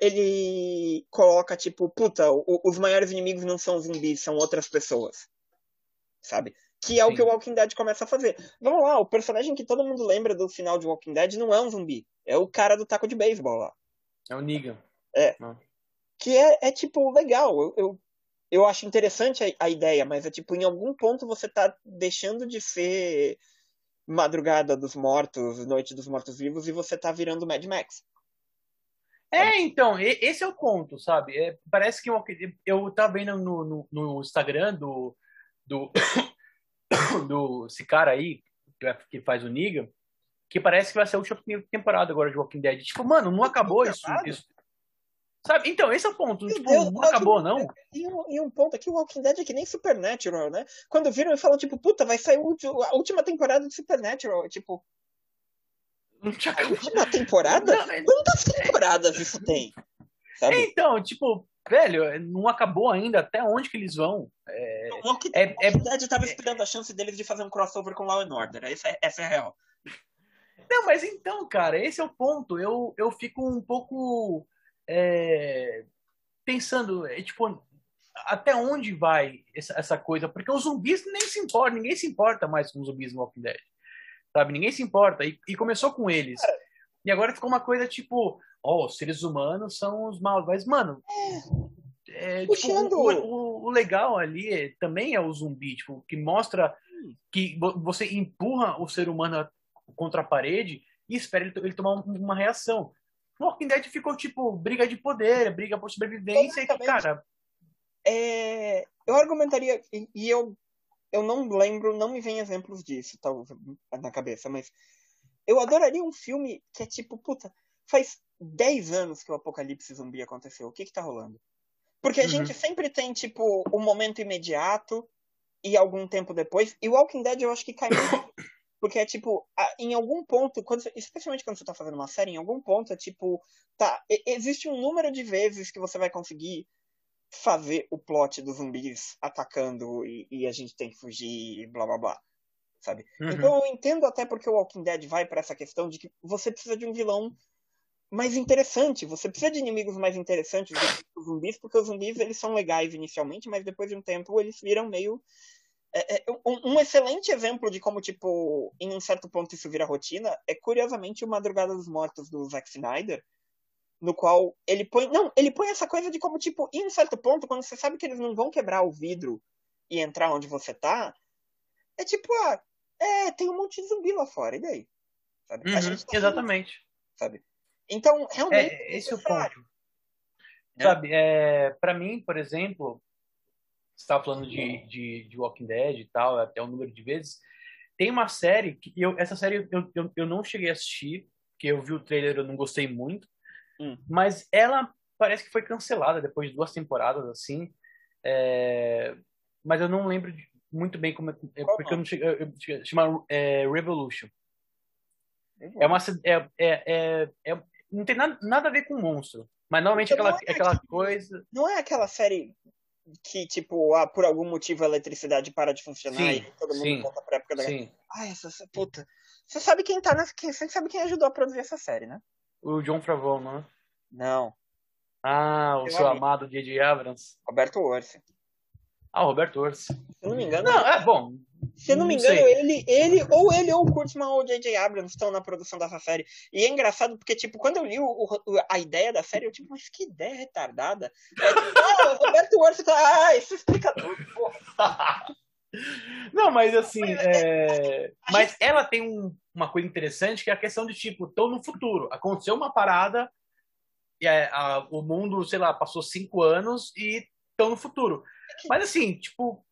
Ele coloca, tipo, puta, os maiores inimigos não são zumbis, são outras pessoas. Sabe? Que é o Sim. que o Walking Dead começa a fazer. Vamos lá, o personagem que todo mundo lembra do final de Walking Dead não é um zumbi. É o cara do taco de beisebol lá. é o Negan. Que é, é tipo, legal. Eu, eu, eu acho interessante a, a ideia, mas é tipo, em algum ponto você tá deixando de ser Madrugada dos Mortos, Noite dos Mortos-Vivos, e você tá virando Mad Max. É, então, esse é o ponto, sabe? É, parece que eu, eu tava vendo no, no, no Instagram do, do, [COUGHS] do esse cara aí, que que faz o Negan, que parece que vai ser a última temporada agora de Walking Dead. Tipo, mano, não acabou isso, isso. Sabe? Então, esse é o ponto. Meu Tipo, Deus, não acabou, não. E um, e um ponto aqui, o Walking Dead é que nem Supernatural, né? Quando viram e falam, tipo, puta, vai sair a última temporada de Supernatural. Tipo, Não tinha a acabado. última temporada? Não, é- Quantas temporadas isso tem? Sabe? Então, tipo, velho, não acabou ainda. Até onde que eles vão? É, O Walking, é- é- tava esperando a chance deles de fazer um crossover com Law and Order. Essa é, essa é a real. Não, mas então, cara, esse é o ponto. Eu, eu fico um pouco é, pensando, é, tipo, até onde vai essa, essa coisa? Porque os zumbis nem se importam, ninguém se importa mais com os zumbis no Walking Dead. Sabe? Ninguém se importa. E, e começou com eles. E agora ficou uma coisa tipo, ó, os seres humanos são os maus. Mas, mano. é, tipo, Puxando- o, o- o legal ali é- também é o zumbi, tipo, que mostra que vo- você empurra o ser humano contra a parede e espera ele, ele tomar um- uma reação. Walking Dead ficou tipo briga de poder, briga por sobrevivência, e que, cara, É, eu argumentaria, e, e eu, eu não lembro, não me vem exemplos disso talvez na cabeça, mas eu adoraria um filme que é tipo, puta, faz 10 anos que o apocalipse zumbi aconteceu. O que que tá rolando? Porque a Uhum. gente sempre tem, tipo, o momento imediato e algum tempo depois. E o Walking Dead eu acho que cai muito. [COUGHS] Porque é tipo, em algum ponto, quando você- especialmente quando você tá fazendo uma série, em algum ponto é tipo, tá, existe um número de vezes que você vai conseguir fazer o plot dos zumbis atacando e, e a gente tem que fugir e blá blá blá. Sabe? Uhum. Então eu entendo até porque o Walking Dead vai pra essa questão de que você precisa de um vilão mais interessante. Você precisa de inimigos mais interessantes do que os zumbis, porque os zumbis eles são legais inicialmente, mas depois de um tempo eles viram meio. É, é, um, um, excelente exemplo de como, tipo, em um certo ponto isso vira rotina é, curiosamente, o Madrugada dos Mortos do Zack Snyder, no qual ele põe. Não, ele põe essa coisa de como, tipo, em um certo ponto, quando você sabe que eles não vão quebrar o vidro e entrar onde você tá, é tipo, ah, é, tem um monte de zumbi lá fora, e daí? Sabe? Uhum, tá exatamente. sabe? Então, realmente. É, esse é o ponto. Né? Sabe, é, para mim, por exemplo, você estava falando de, de, de, Walking Dead e tal, até o número de vezes. Tem uma série que eu, essa série eu, eu, eu não cheguei a assistir, porque eu vi o trailer eu não gostei muito, hum. mas ela parece que foi cancelada depois de duas temporadas assim. É, mas eu não lembro muito bem como é, é porque eu não cheguei, eu, chama é, Revolution. É uma é, é, é, é, não tem nada, nada a ver com monstro. Mas normalmente aquela, é aquela coisa. Não é aquela série que, tipo, ah, por algum motivo a eletricidade para de funcionar sim, e todo mundo sim, volta pra época da sim. Ah, essa, puta. Você sabe quem tá nessa. Você sabe quem ajudou a produzir essa série, né? O John Favreau, não é? Não. Ah, o seu amado J.J. Abrams. Roberto Orsi. Ah, o Roberto Orsi. Se não me engano. Não, é bom. Se não, não me engano, ele, ele, ou ele ou o Kurtzman ou o J.J. Abrams estão na produção dessa série. E é engraçado porque, tipo, quando eu li o, o, a ideia da série, eu, tipo, mas que ideia retardada. É, tipo, [LAUGHS] ah, o Roberto Orsi tá. Ah, isso explica tudo, porra. [LAUGHS] Não, mas assim, é... mas ela tem um, uma coisa interessante que é a questão de tipo, tô no futuro, aconteceu uma parada, e a, a, o mundo, sei lá, passou cinco anos e estão no futuro. Mas assim, tipo,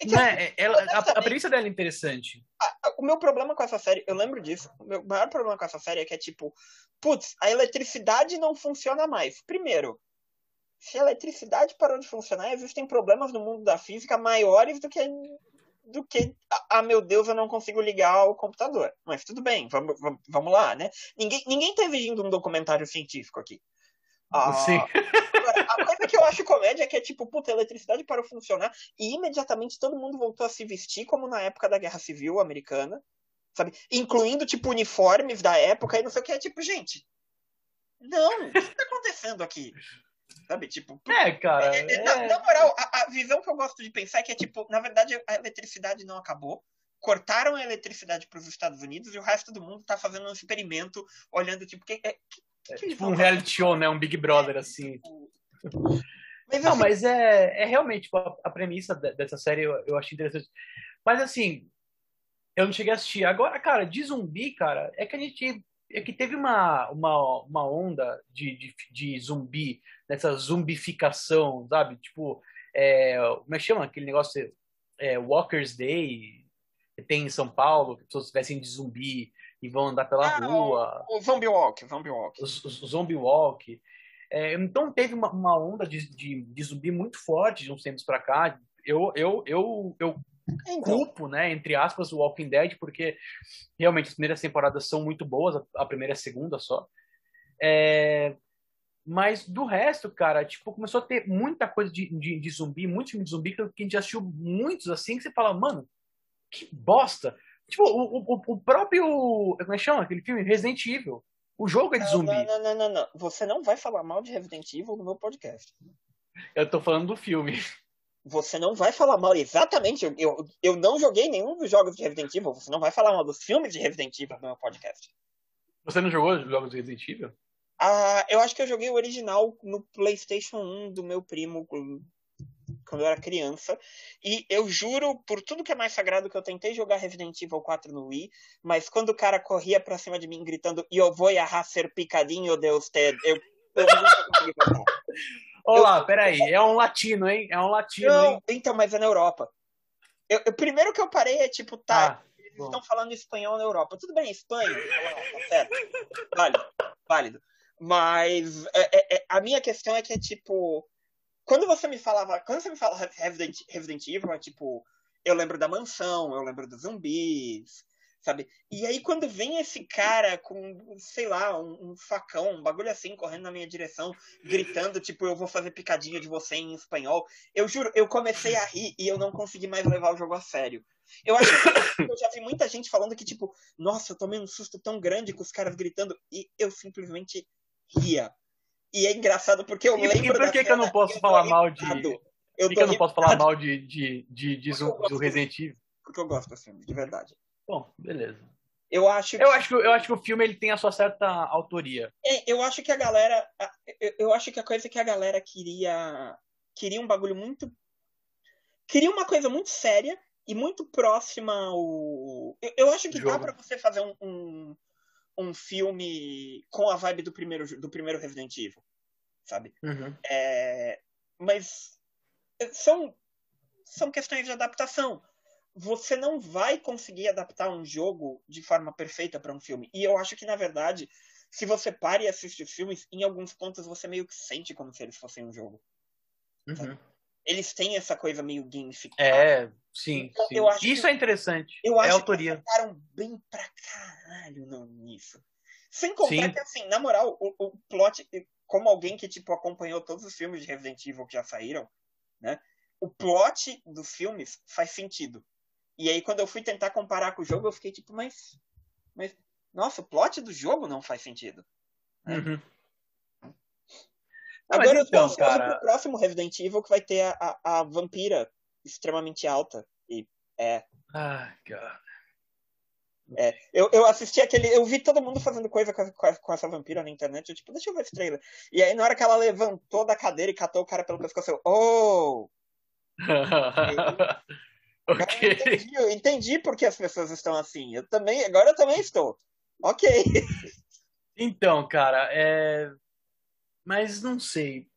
é que, né, ela, a, a premissa dela é interessante. o meu problema com essa série, eu lembro disso. O meu maior problema com essa série é que é tipo, putz, a eletricidade não funciona mais. Primeiro, se a eletricidade parou de funcionar, existem problemas no mundo da física maiores do que do que, ah, meu Deus, eu não consigo ligar o computador. Mas tudo bem, vamos, vamos, vamos lá, né? Ninguém, ninguém tá exigindo um documentário científico aqui. Ah, Sim. [LAUGHS] a coisa que eu acho comédia é que é tipo, puta, a eletricidade parou funcionar e imediatamente todo mundo voltou a se vestir como na época da Guerra Civil Americana, sabe? Incluindo, tipo, uniformes da época e não sei o que. É tipo, gente, não, o que está acontecendo aqui? Sabe, tipo. É, cara. É, é... Na, na, moral, a, a, visão que eu gosto de pensar é que é tipo, na verdade, a eletricidade não acabou. Cortaram a eletricidade para os Estados Unidos e o resto do mundo está fazendo um experimento, olhando, tipo, que, que, é, tipo um reality show, né? Um Big Brother, assim. Mas, não, mas é, é realmente tipo, a, a, premissa dessa série eu, eu achei interessante. Mas assim, eu não cheguei a assistir. Agora, cara, de zumbi, cara, é que a gente. É que teve uma, uma, uma onda de, de, de zumbi, dessa zumbificação, sabe? Tipo, é, como é que chama aquele negócio? É, Walker's Day, tem em São Paulo, que pessoas vestem de zumbi e vão andar pela ah, rua. O, o Zombie Walk, Zombie Walk. O, o, Zombie Walk. É, então teve uma, uma onda de, de, de, zumbi muito forte de uns tempos para cá. Eu, eu, eu, eu então. culpo, né, entre aspas, o Walking Dead, porque realmente as primeiras temporadas são muito boas, a primeira e a segunda só. É, mas do resto, cara, tipo, começou a ter muita coisa de, de, de zumbi, muito filme de zumbi, que a gente assistiu muitos assim, que você fala, mano, que bosta. Tipo, o, o, o próprio. Como é que chama aquele filme? Resident Evil. O jogo é de zumbi. Não, não, não, não, não. Você não vai falar mal de Resident Evil no meu podcast. Eu tô falando do filme. Você não vai falar mal, exatamente. Eu, eu, eu não joguei nenhum dos jogos de Resident Evil. Você não vai falar mal dos filmes de Resident Evil no meu podcast. Você não jogou os jogos de Resident Evil? Ah, eu acho que eu joguei o original no PlayStation 1 do meu primo quando eu era criança. E eu juro, por tudo que é mais sagrado, que eu tentei jogar Resident Evil 4 no Wii, mas quando o cara corria pra cima de mim gritando, eu vou errar ser picadinho de usted, eu, eu não consegui jogar. Olá, eu, peraí, é um latino, hein? É um latino, não, hein? Então, mas é na Europa. Eu, eu, primeiro que eu parei é tipo, tá, ah, eles bom. estão falando espanhol na Europa. Tudo bem, Espanha, certo. Válido, válido. Mas é, é, é, a minha questão é que é tipo quando você me falava, quando você me fala Resident, Resident Evil, é tipo, eu lembro da mansão, eu lembro dos zumbis, sabe? E aí quando vem esse cara com, sei lá, um, um, facão, um bagulho assim, correndo na minha direção, gritando, tipo, eu vou fazer picadinha de você em espanhol, eu juro, eu comecei a rir e eu não consegui mais levar o jogo a sério. Eu acho que eu [LAUGHS] já vi muita gente falando que, tipo, nossa, eu tomei um susto tão grande com os caras gritando, e eu simplesmente ria. E é engraçado porque eu E, lembro. e por que, que eu não posso falar mal de. irritado. Por Eu que, que eu não posso falar mal de, de, de, de, Zo- do Resident Evil? Porque eu gosto desse filme, de verdade. Bom, beleza. Eu acho Eu acho, que, eu acho que o filme ele tem a sua certa autoria. É, eu acho que a galera. Eu, eu acho que a coisa que a galera queria. Queria um bagulho muito. Queria uma coisa muito séria e muito próxima ao. Eu, eu acho que dá Jogo. pra você fazer um, um, um filme com a vibe do primeiro, do primeiro Resident Evil. Sabe? Uhum. É, mas são, são questões de adaptação. Você não vai conseguir adaptar um jogo de forma perfeita para um filme. E eu acho que, na verdade, se você para e assiste os filmes, em alguns pontos você meio que sente como se eles fossem um jogo. Uhum. Eles têm essa coisa meio gamificada. É, sim, Então, sim. Isso que- é interessante. Eu é acho autoria. que ficaram bem pra caralho nisso. Sem contar Sim. que, assim, na moral, o, o plot, como alguém que, tipo, acompanhou todos os filmes de Resident Evil que já saíram, né? O plot dos filmes faz sentido. E aí, quando eu fui tentar comparar com o jogo, eu fiquei tipo, mas. Mas. Nossa, o plot do jogo não faz sentido. Uhum. Agora eu tô então, ansioso cara- pro próximo Resident Evil que vai ter a, a, a vampira extremamente alta. E é. Ai, cara. É, eu, eu assisti aquele. Eu vi todo mundo fazendo coisa com, a- com, essa vampira na internet. Eu, tipo, deixa eu ver esse trailer. E aí, na hora que ela levantou da cadeira e catou o cara pelo pescoço, eu. Oh! [LAUGHS] Agora eu entendi, eu entendi por que as pessoas estão assim. Eu também. Agora eu também estou. Ok. [LAUGHS] Então, cara, é. Mas não sei.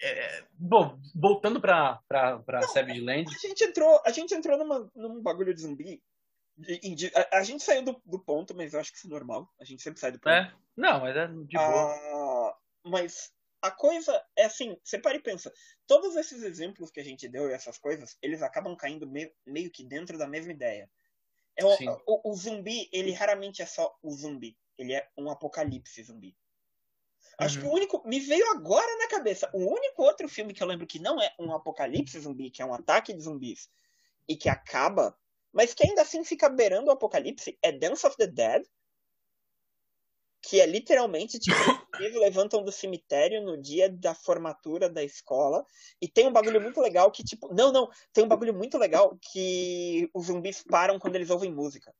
É, Bom, voltando pra, pra, pra Não, Savage Land. A gente entrou, a gente entrou numa, num bagulho de zumbi. de- de- a, a gente saiu do, do ponto, mas eu acho que isso é normal. A gente sempre sai do ponto. É? Não, mas é de boa. Ah, mas a coisa é assim, você para e pensa, todos esses exemplos que a gente deu e essas coisas, eles acabam caindo meio, meio que dentro da mesma ideia. É o, o, o zumbi, ele raramente é só o zumbi, ele é um apocalipse zumbi. Acho Uhum. que o único. Me veio agora na cabeça. O único outro filme que eu lembro que não é um apocalipse zumbi, que é um ataque de zumbis, e que acaba, mas que ainda assim fica beirando o apocalipse, é Dance of the Dead. Que é literalmente, tipo, [COUGHS] zumbis levantam do cemitério no dia da formatura da escola. E tem um bagulho muito legal que, tipo. Não, não. Tem um bagulho muito legal que os zumbis param quando eles ouvem música.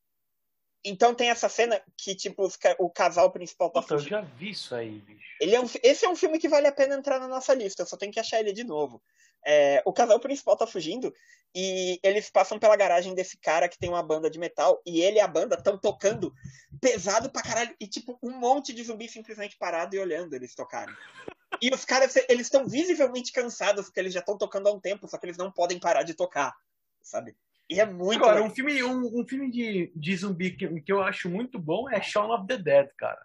Então tem essa cena que, tipo, o casal principal tá Puta, eu fugindo. já vi isso aí, bicho. Ele é um, esse é um filme que vale a pena entrar na nossa lista, eu só tenho que achar ele de novo. É, o casal principal tá fugindo e eles passam pela garagem desse cara que tem uma banda de metal e ele e a banda estão tocando pesado pra caralho e tipo um monte de zumbi simplesmente parado e olhando eles tocarem. E os caras, eles estão visivelmente cansados porque eles já estão tocando há um tempo, só que eles não podem parar de tocar, sabe? E é muito Agora, um filme, um, um filme de, de zumbi que, que eu acho muito bom é Shaun of the Dead, cara.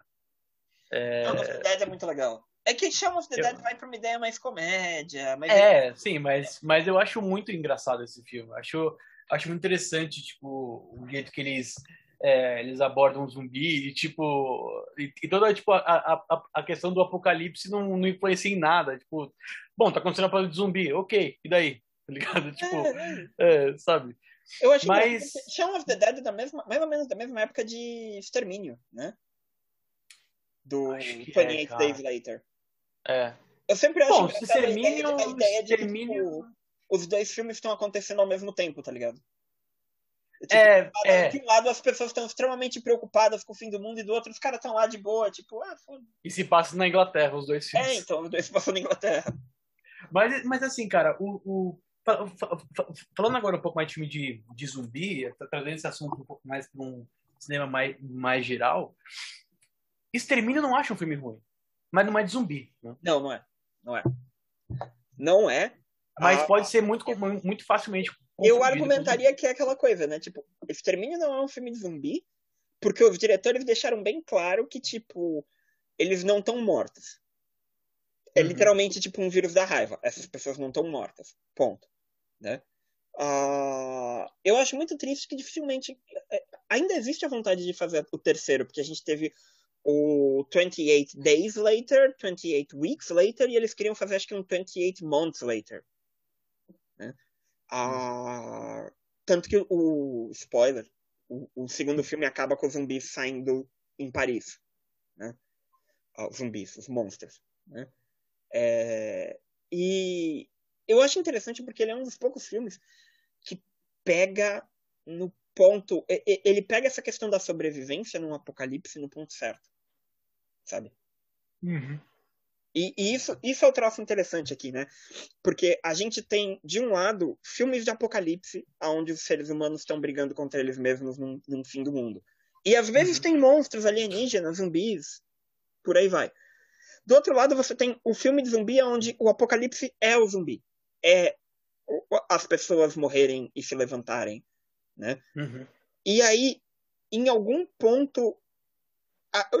Shaun of the Dead é muito legal. É que Shaun of the Eu- Dead vai pra uma ideia mais comédia, mas É, sim, mas, mas eu acho muito engraçado esse filme. Acho, acho muito interessante, tipo, o jeito que eles, é, eles abordam o zumbi e, tipo, e, e toda tipo, a, a, a questão do apocalipse não, não influencia em nada. Tipo, bom, tá acontecendo a de zumbi, ok, e daí? [LAUGHS] Tá ligado? Tipo, É, é. é, sabe? Eu acho Mas- que Shaun of the Dead é da mesma, mais ou menos da mesma época de Extermínio, né? Do Acho que 28 é, cara. Days Later. É. Eu sempre acho Bom, engraçado Extermínio- a ideia, a ideia de que, Extermínio- tipo, os dois filmes estão acontecendo ao mesmo tempo, tá ligado? Tipo, É, é. De um lado as pessoas estão extremamente preocupadas com o fim do mundo e do outro os caras estão lá de boa, tipo, ah, foda E se passa na Inglaterra, os dois filmes. É, então, os dois [LAUGHS] passam na Inglaterra. Mas, mas assim, cara, o, o- falando agora um pouco mais de filme de, de zumbi, trazendo esse assunto um pouco mais para um cinema mais, mais geral, Extermínio não acho um filme ruim, mas não é de zumbi. Né? Não, não é. Não é. Não é. Mas Ah, pode ser muito, muito facilmente. Eu argumentaria que é aquela coisa, né? Tipo, Extermínio não é um filme de zumbi, porque os diretores deixaram bem claro que, tipo, eles não estão mortos. É Uhum. literalmente tipo um vírus da raiva. Essas pessoas não estão mortas. Ponto. Né? Ah, eu acho muito triste que dificilmente. é, Ainda existe a vontade de fazer o terceiro, porque a gente teve o 28 Days Later, 28 Weeks Later, e eles queriam fazer acho que um 28 Months Later. Né? Ah, tanto que o. Spoiler. O, o segundo filme acaba com os zumbis saindo em Paris. Né? os zumbis, os monstros. Né? É, e eu acho interessante porque ele é um dos poucos filmes que pega no ponto. Ele pega essa questão da sobrevivência num apocalipse no ponto certo. Sabe? Uhum. E, e, isso, isso é o troço interessante aqui, né? Porque a gente tem, de um lado, filmes de apocalipse, onde os seres humanos estão brigando contra eles mesmos num, num fim do mundo. E às vezes uhum. tem monstros alienígenas, zumbis, por aí vai. Do outro lado, você tem o filme de zumbi onde o apocalipse é o zumbi. É as pessoas morrerem e se levantarem, né? Uhum. E aí, em algum ponto,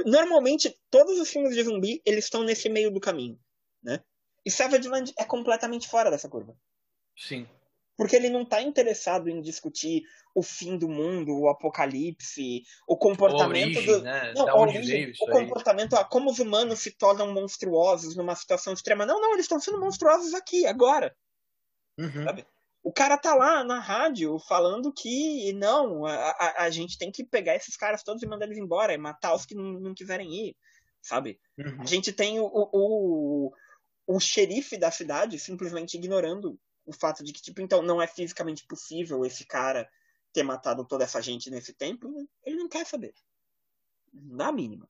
normalmente todos os filmes de zumbi eles estão nesse meio do caminho, né? E Savage Land é completamente fora dessa curva. Sim. Porque ele não está interessado em discutir o fim do mundo, o apocalipse, o comportamento origem, do. Né? Não, origem, o comportamento, ah, como os humanos se tornam monstruosos numa situação extrema. Não, não, eles estão sendo monstruosos aqui, agora. Uhum. Sabe? O cara tá lá na rádio falando que não, a, a, a, gente tem que pegar esses caras todos e mandar eles embora, e matar os que não, não quiserem ir, sabe? Uhum. A gente tem o, o, o, xerife da cidade simplesmente ignorando o fato de que, tipo, então não é fisicamente possível esse cara ter matado toda essa gente nesse tempo, ele não quer saber. Na mínima.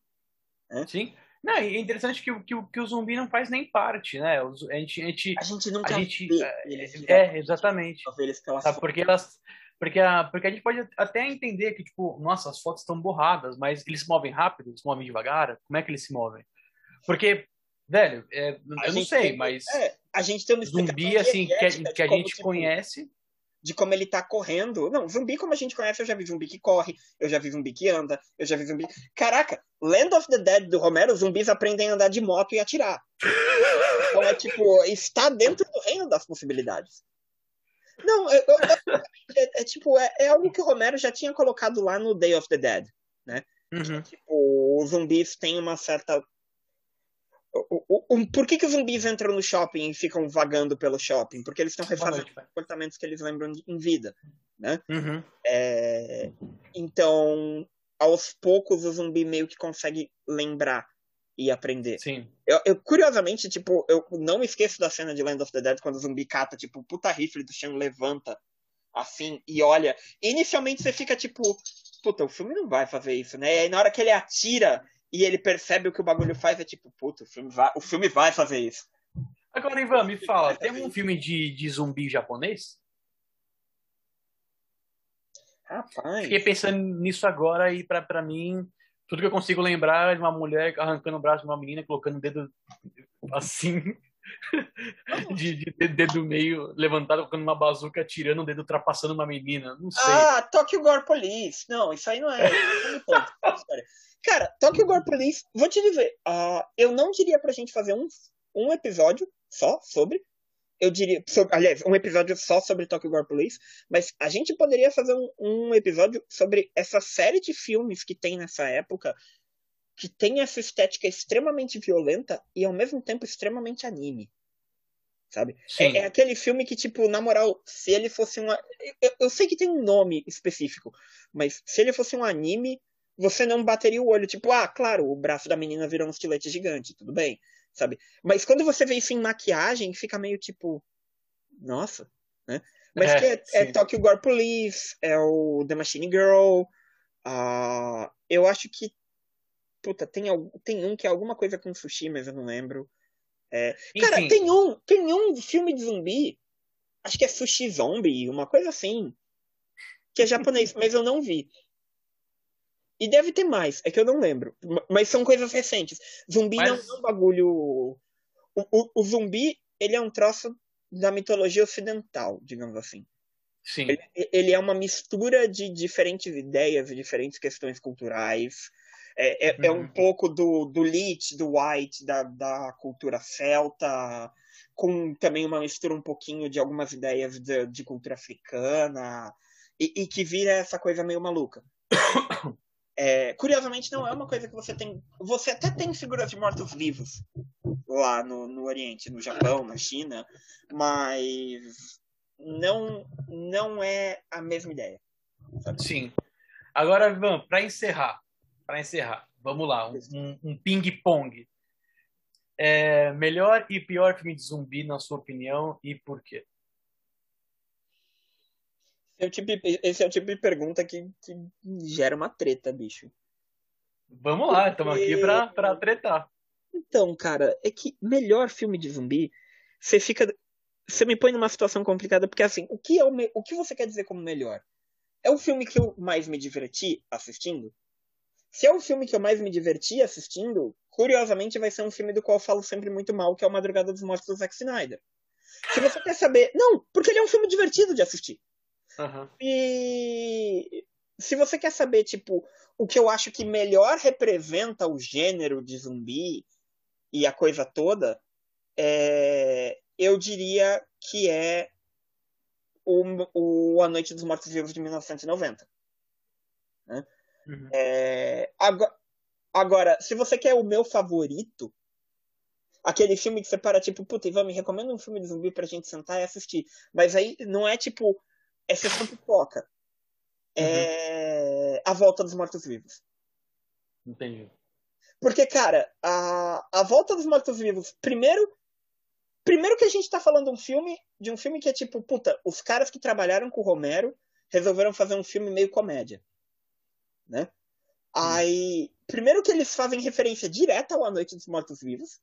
Né? Sim. Não, é interessante que, que, que o zumbi não faz nem parte, né? A gente, a gente, a gente nunca a gente, vê eles é, exatamente. Eles porque elas porque a, porque a gente pode até entender que, tipo, nossa, as fotos estão borradas, mas eles se movem rápido, eles se movem devagar, como é que eles se movem? Porque, velho, é, eu não sei, tem, mas é, a gente tem uma zumbi, assim, que, a, que a gente tipo, conhece de como ele tá correndo. Não, zumbi como a gente conhece, eu já vi zumbi que corre, eu já vi zumbi que anda, eu já vi zumbi. Caraca, Land of the Dead do Romero, zumbis aprendem a andar de moto e atirar. Então é tipo, está dentro do reino das possibilidades. Não, eu, eu, é, é, tipo, é, é, algo que o Romero já tinha colocado lá no Day of the Dead, né? Uhum. Tipo, os zumbis têm uma certa o, por que, que os zumbis entram no shopping e ficam vagando pelo shopping? Porque eles estão refazendo noite, comportamentos que eles lembram de, em vida, né? Uhum. É, então, aos poucos, o zumbi meio que consegue lembrar e aprender. Sim. Eu, eu, curiosamente, tipo, eu não me esqueço da cena de Land of the Dead quando o zumbi cata, tipo, puta rifle do chão, levanta assim e olha. inicialmente você fica tipo, puta, o filme não vai fazer isso, né? E aí na hora que ele atira e ele percebe o que o bagulho faz, é tipo, puta, o filme vai, o filme vai fazer isso. Agora, Ivan, me fala, tem algum filme de, de zumbi japonês? Rapaz. Fiquei pensando nisso agora e pra, pra mim, tudo que eu consigo lembrar é de uma mulher arrancando o braço de uma menina, colocando o dedo assim, de, de, dedo meio levantado, colocando uma bazuca, tirando o dedo, ultrapassando uma menina. Não sei. Ah, Tokyo Gore Police. Não, isso aí não é. Não é Cara, Tokyo Gore Police, vou te dizer, uh, eu não diria pra gente fazer um, um episódio só sobre. Eu diria, sobre, aliás, um episódio só sobre Tokyo Gore Police, mas a gente poderia fazer um, um episódio sobre essa série de filmes que tem nessa época, que tem essa estética extremamente violenta e ao mesmo tempo extremamente anime sabe? É, é, aquele filme que, tipo, na moral, se ele fosse uma. Eu, eu, sei que tem um nome específico, mas se ele fosse um anime, você não bateria o olho, tipo, ah, claro, o braço da menina virou um estilete gigante, tudo bem, sabe? Mas quando você vê isso em maquiagem, fica meio tipo, nossa, né? Mas é, que é, é Tokyo Gore Police, é o The Machine Girl, uh, eu acho que, puta, tem, tem um que é alguma coisa com sushi, mas eu não lembro. É, cara, tem um, tem um filme de zumbi, acho que é Sushi Zombie, uma coisa assim, que é japonês, [LAUGHS] mas eu não vi. E deve ter mais, é que eu não lembro. Mas são coisas recentes. Zumbi mas... não é um bagulho. O, o, o, zumbi, ele é um troço da mitologia ocidental, digamos assim. Sim. Ele, ele é uma mistura de diferentes ideias e diferentes questões culturais. É, é, uhum. é, um uhum. pouco do, do Lich, do White, da, da cultura celta, com também uma mistura um pouquinho de algumas ideias de, de cultura africana, e, e que vira essa coisa meio maluca. [COUGHS] É, curiosamente, não é uma coisa que você tem. Você até tem figuras de mortos-vivos lá no, no Oriente, no Japão, na China, mas não, não é a mesma ideia. Sabe? Sim. Agora, Ivan, para encerrar, para encerrar, vamos lá, um, um ping-pong. É, melhor e pior filme de zumbi, na sua opinião, e por quê? Esse é o tipo, esse é o tipo de pergunta que, que gera uma treta, bicho. Vamos lá, estamos aqui pra, pra tretar. Então, cara, é que melhor filme de zumbi, você fica. Você me põe numa situação complicada, porque assim, o que, é o, me... o que você quer dizer como melhor? É o filme que eu mais me diverti assistindo? Se é o filme que eu mais me diverti assistindo, curiosamente vai ser um filme do qual eu falo sempre muito mal, que é o Madrugada dos Mortos do Zack Snyder. Se você quer saber. Não, porque ele é um filme divertido de assistir. Uhum. E se você quer saber, tipo, o que eu acho que melhor representa o gênero de zumbi e a coisa toda, é... eu diria que é o, o A Noite dos Mortos Vivos de 1990. Né? Uhum. É... Agora, agora, se você quer o meu favorito, aquele filme que você para, tipo, puta, Ivan, me recomenda um filme de zumbi pra gente sentar e assistir. Mas aí não é tipo, é sessão pipoca. É A Volta dos Mortos-Vivos. Entendi. Porque, cara, a, a Volta dos Mortos-Vivos, primeiro. Primeiro que a gente tá falando um filme, de um filme que é tipo, puta, os caras que trabalharam com o Romero resolveram fazer um filme meio comédia. Né? Aí, primeiro que eles fazem referência direta ao A Noite dos Mortos-Vivos.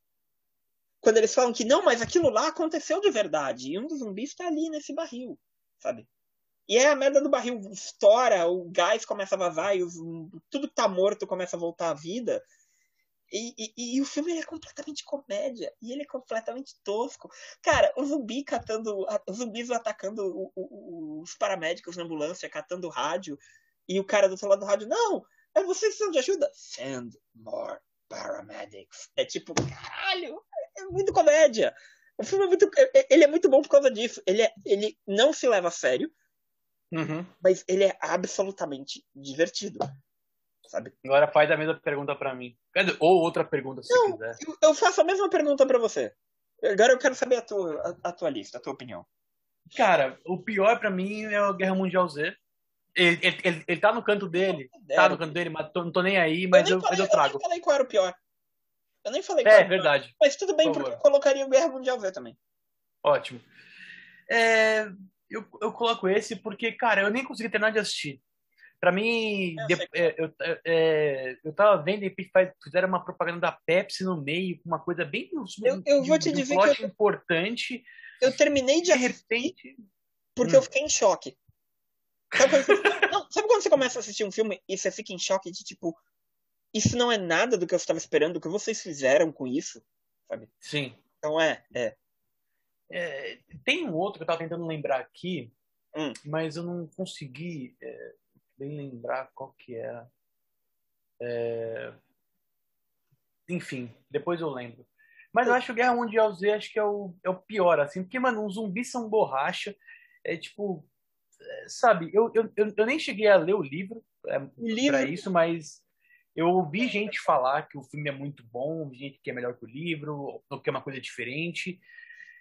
Quando eles falam que não, mas aquilo lá aconteceu de verdade. E um dos zumbis tá ali nesse barril, sabe? E aí a merda do barril estoura, o gás começa a vazar e os, tudo que tá morto começa a voltar à vida. E, e, e, o filme é completamente comédia. E ele é completamente tosco. Cara, o zumbi catando. Os zumbis atacando o, o, os paramédicos na ambulância, catando rádio. E o cara do outro lado do rádio, não! É vocês precisam de ajuda? Send more paramedics. É tipo, caralho! É muito comédia. O filme é muito. Ele é muito bom por causa disso. Ele, é, ele não se leva a sério. Uhum. Mas ele é absolutamente divertido. Sabe? Agora faz a mesma pergunta para mim. Ou outra pergunta, se Não, quiser. Eu faço a mesma pergunta para você. Agora eu quero saber a tua, a, a, tua lista, a tua opinião. Cara, o pior para mim é a Guerra Mundial Z. Ele, ele, ele, ele, tá no canto dele. Tá no canto dele, mas tô, não tô nem aí, mas eu, eu, falei, eu trago. Eu nem falei qual era o pior. Eu nem falei qual É, verdade. Mas tudo bem, porque eu colocaria o Guerra Mundial Z também. Ótimo. É, eu, eu coloco esse porque, cara, eu nem consegui terminar de assistir. Pra mim, Eu de- é, eu, é, eu tava vendo e fizeram uma propaganda da Pepsi no meio, uma coisa bem Eu- eu de- vou te um dizer plot que eu- importante. Eu terminei de De assistir repente, porque Hum. eu fiquei em choque. Sabe quando, você... não, sabe quando você começa a assistir um filme e você fica em choque de tipo, isso não é nada do que eu estava esperando, o que vocês fizeram com isso? Sabe? sim. Então é, é. É, tem um outro que eu tava tentando lembrar aqui, Hum. mas eu não consegui é, bem lembrar qual que era. É, Enfim, depois eu lembro. Mas eu acho que o Guerra Mundial Z acho que é o, é o pior, assim, porque, mano, os zumbis são borracha. É tipo. Sabe, eu, eu, eu, nem cheguei a ler o livro é, livro, pra isso, mas eu ouvi gente falar que o filme é muito bom, gente que é melhor que o livro, ou que é uma coisa diferente.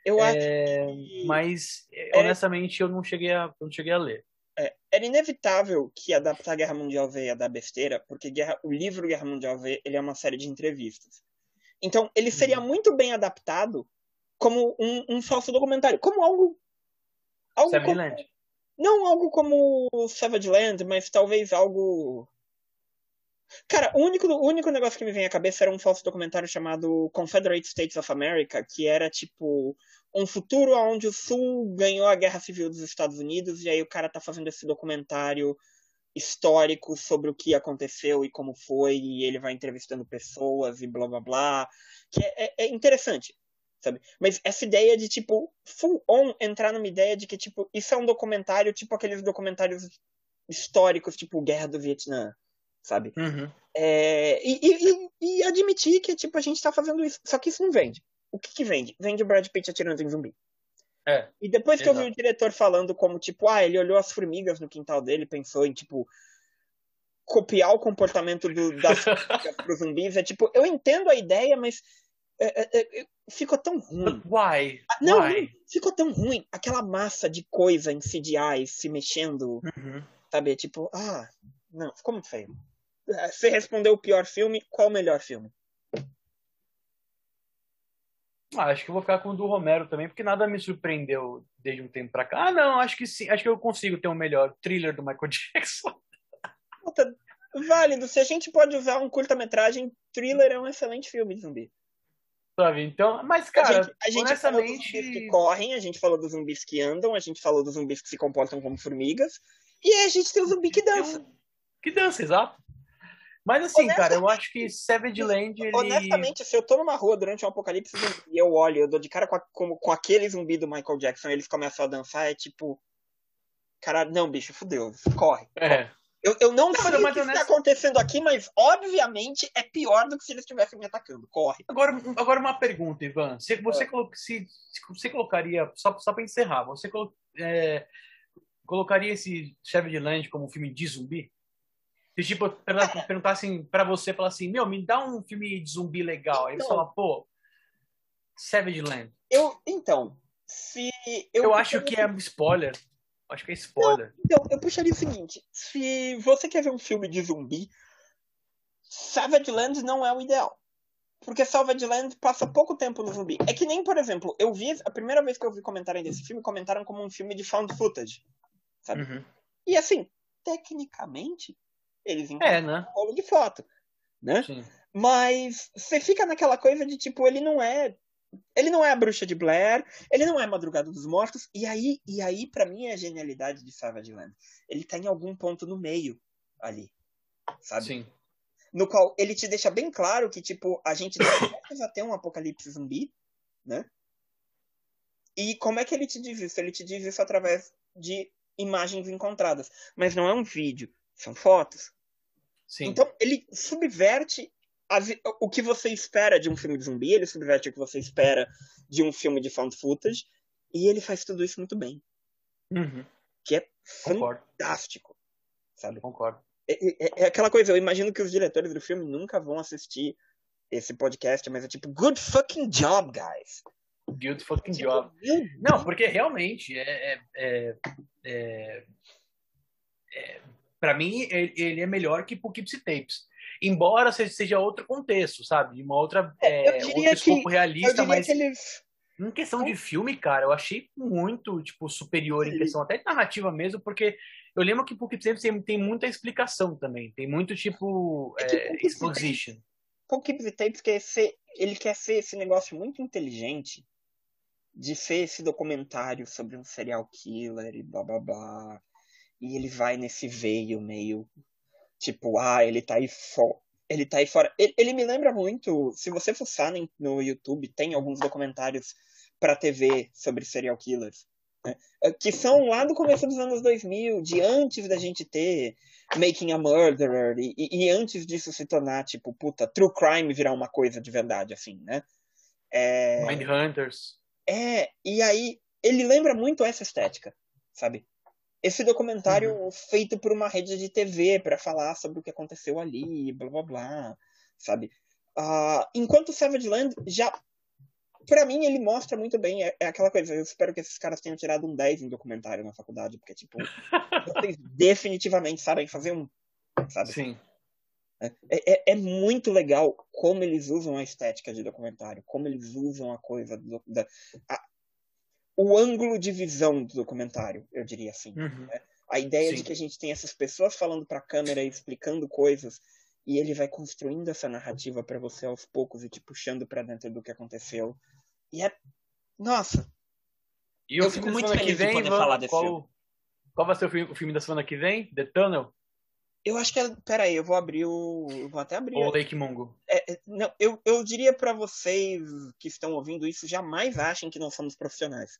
eu acho É, que mas É. honestamente eu não cheguei a, não cheguei a ler. é, era inevitável que adaptar Guerra Mundial Z ia dar besteira, porque Guerra, o livro Guerra Mundial Z ele é uma série de entrevistas. Então, ele seria Uhum. muito bem adaptado como um, um falso documentário, como algo. algo Savage como- Land. Não algo como Savage Land, mas talvez algo. Cara, o único, o único negócio que me vem à cabeça era um falso documentário chamado Confederate States of America, que era tipo um futuro onde o Sul ganhou a Guerra Civil dos Estados Unidos, e aí o cara tá fazendo esse documentário histórico sobre o que aconteceu e como foi, e ele vai entrevistando pessoas e blá blá blá. Que é, é- é interessante, sabe? Mas essa ideia de, tipo, full on entrar numa ideia de que, tipo, isso é um documentário, tipo aqueles documentários históricos, tipo Guerra do Vietnã, sabe? Uhum. É, e, e- e- admitir que, tipo, a gente tá fazendo isso. Só que isso não vende. O que que vende? Vende o Brad Pitt atirando em zumbi. É. E depois que eu vi Exato. o diretor falando como, tipo, ah, ele olhou as formigas no quintal dele, pensou em, tipo, copiar o comportamento do, das [LAUGHS] formigas pros zumbis, é tipo, eu entendo a ideia, mas é, é, é, ficou tão ruim. Why? Ah, Não, Why? não, ficou tão ruim. Aquela massa de coisa em CGI se mexendo, Uhum. sabe? Tipo, ah, não, ficou muito feio. Você respondeu o pior filme, qual o melhor filme? Ah, acho que eu vou ficar com o do Romero também, porque nada me surpreendeu desde um tempo pra cá. Ah, não, acho que sim. Acho que eu consigo ter um melhor thriller do Michael [LAUGHS] Jackson. Puta, válido. Se a gente pode usar um curta-metragem, thriller é um excelente filme de zumbi. Sabe? Então, mas, cara, a gente, a gente honestamente. falou dos zumbis que correm, a gente falou dos zumbis que andam, a gente falou dos zumbis que se comportam como formigas, e aí a gente tem o zumbi que dança. Que dança, exato. Mas assim, cara, eu acho que Savage Land, ele... Honestamente, se eu tô numa rua durante um apocalipse e eu olho, eu dou de cara com, a- com, com aquele zumbi do Michael Jackson eles começam a dançar, é tipo. Caralho, não, bicho, fudeu, corre. É. Eu, eu não, Não, sei o que está acontecendo aqui, mas obviamente é pior do que se eles estivessem me atacando. Corre. Agora, agora uma pergunta, Ivan. Você, você, colo- se, se você colocaria, só, só para encerrar, você colo- é, colocaria esse Savage Land como um filme de zumbi? Se tipo, pergunta- perguntassem pra você, falar assim, meu, me dá um filme de zumbi legal. Aí você Então. fala, pô, Savage Land. Eu, então, se. Eu, Eu acho que é spoiler. Acho que é spoiler. Então, eu puxaria o seguinte: se você quer ver um filme de zumbi, Savage Land não é o ideal. Porque Savage Land passa pouco tempo no zumbi. É que nem, por exemplo, eu vi. A primeira vez que eu vi comentarem desse filme, comentaram como um filme de found footage. Sabe? Uhum. E assim, tecnicamente, eles encontram É, né? um rolo de foto. Né? Sim. Mas você fica naquela coisa de tipo, ele não é. Ele não é a bruxa de Blair, ele não é a Madrugada dos Mortos, e aí, e aí para mim é a genialidade de Savage Land. Ele tá em algum ponto no meio ali, sabe? Sim. No qual ele te deixa bem claro que, tipo, a gente [COUGHS] precisa ter um apocalipse zumbi, né? E como é que ele te diz isso? Ele te diz isso através de imagens encontradas. Mas não é um vídeo, são fotos. Sim. Então, ele subverte o que você espera de um filme de zumbi, ele subverte o que você espera de um filme de found footage, e ele faz tudo isso muito bem, Uhum. que é Concordo, fantástico, sabe? concordo. É, é- é aquela coisa, eu imagino que os diretores do filme nunca vão assistir esse podcast, mas é tipo, good fucking job, guys. Good fucking Tipo, job. Não, porque realmente é, é, é, é, é, para mim ele, ele é melhor que Poughkeepsie Tapes. Embora seja, seja outro contexto, sabe? De uma outra É, eu é, outro escopo Eu realista, mas eles. em questão de filme, cara, eu achei muito tipo superior em questão até de narrativa mesmo, porque eu lembro que Poughkeepsie Tapes tem, muita explicação também, tem muito tipo É é, exposition. Poughkeepsie Tapes quer ser, ele quer ser esse negócio muito inteligente de ser esse documentário sobre um serial killer e blá blá blá. E ele vai nesse veio meio tipo, ah, ele tá aí fora. Ele tá aí fora. Ele, ele me lembra muito, se você fuçar no- no YouTube, tem alguns documentários pra TV sobre serial killers. né? Eh, Que são lá do começo dos anos 2000, de antes da gente ter Making a Murderer, e, e- antes disso se tornar, tipo, puta, true crime virar uma coisa de verdade, assim, né? É, Mindhunters. é, e aí ele lembra muito essa estética, sabe? Esse documentário feito por uma rede de TV pra falar sobre o que aconteceu ali, blá blá blá, sabe? Ah, enquanto Savage Land já, pra mim, ele mostra muito bem. É, é aquela coisa. Eu espero que esses caras tenham tirado um 10 em documentário na faculdade, porque tipo, [LAUGHS] vocês definitivamente sabem fazer um, sabe? Sim. É, é, é muito legal como eles usam a estética de documentário, como eles usam a coisa do, da, a- o ângulo de visão do documentário, eu diria assim. Uhum. A ideia de Sim. que a gente tem essas pessoas falando pra câmera e explicando coisas e ele vai construindo essa narrativa pra você aos poucos e te puxando pra dentro do que aconteceu. E é nossa, E Eu o fico muito feliz de vem, poder Ivan, falar desse qual, filme. qual vai ser o filme, o filme da semana que vem? The Tunnel eu acho que é, pera aí, eu vou abrir o eu vou até abrir ou Lake Mungo? É, é, não, eu, eu diria pra vocês que estão ouvindo isso, jamais achem que nós somos profissionais.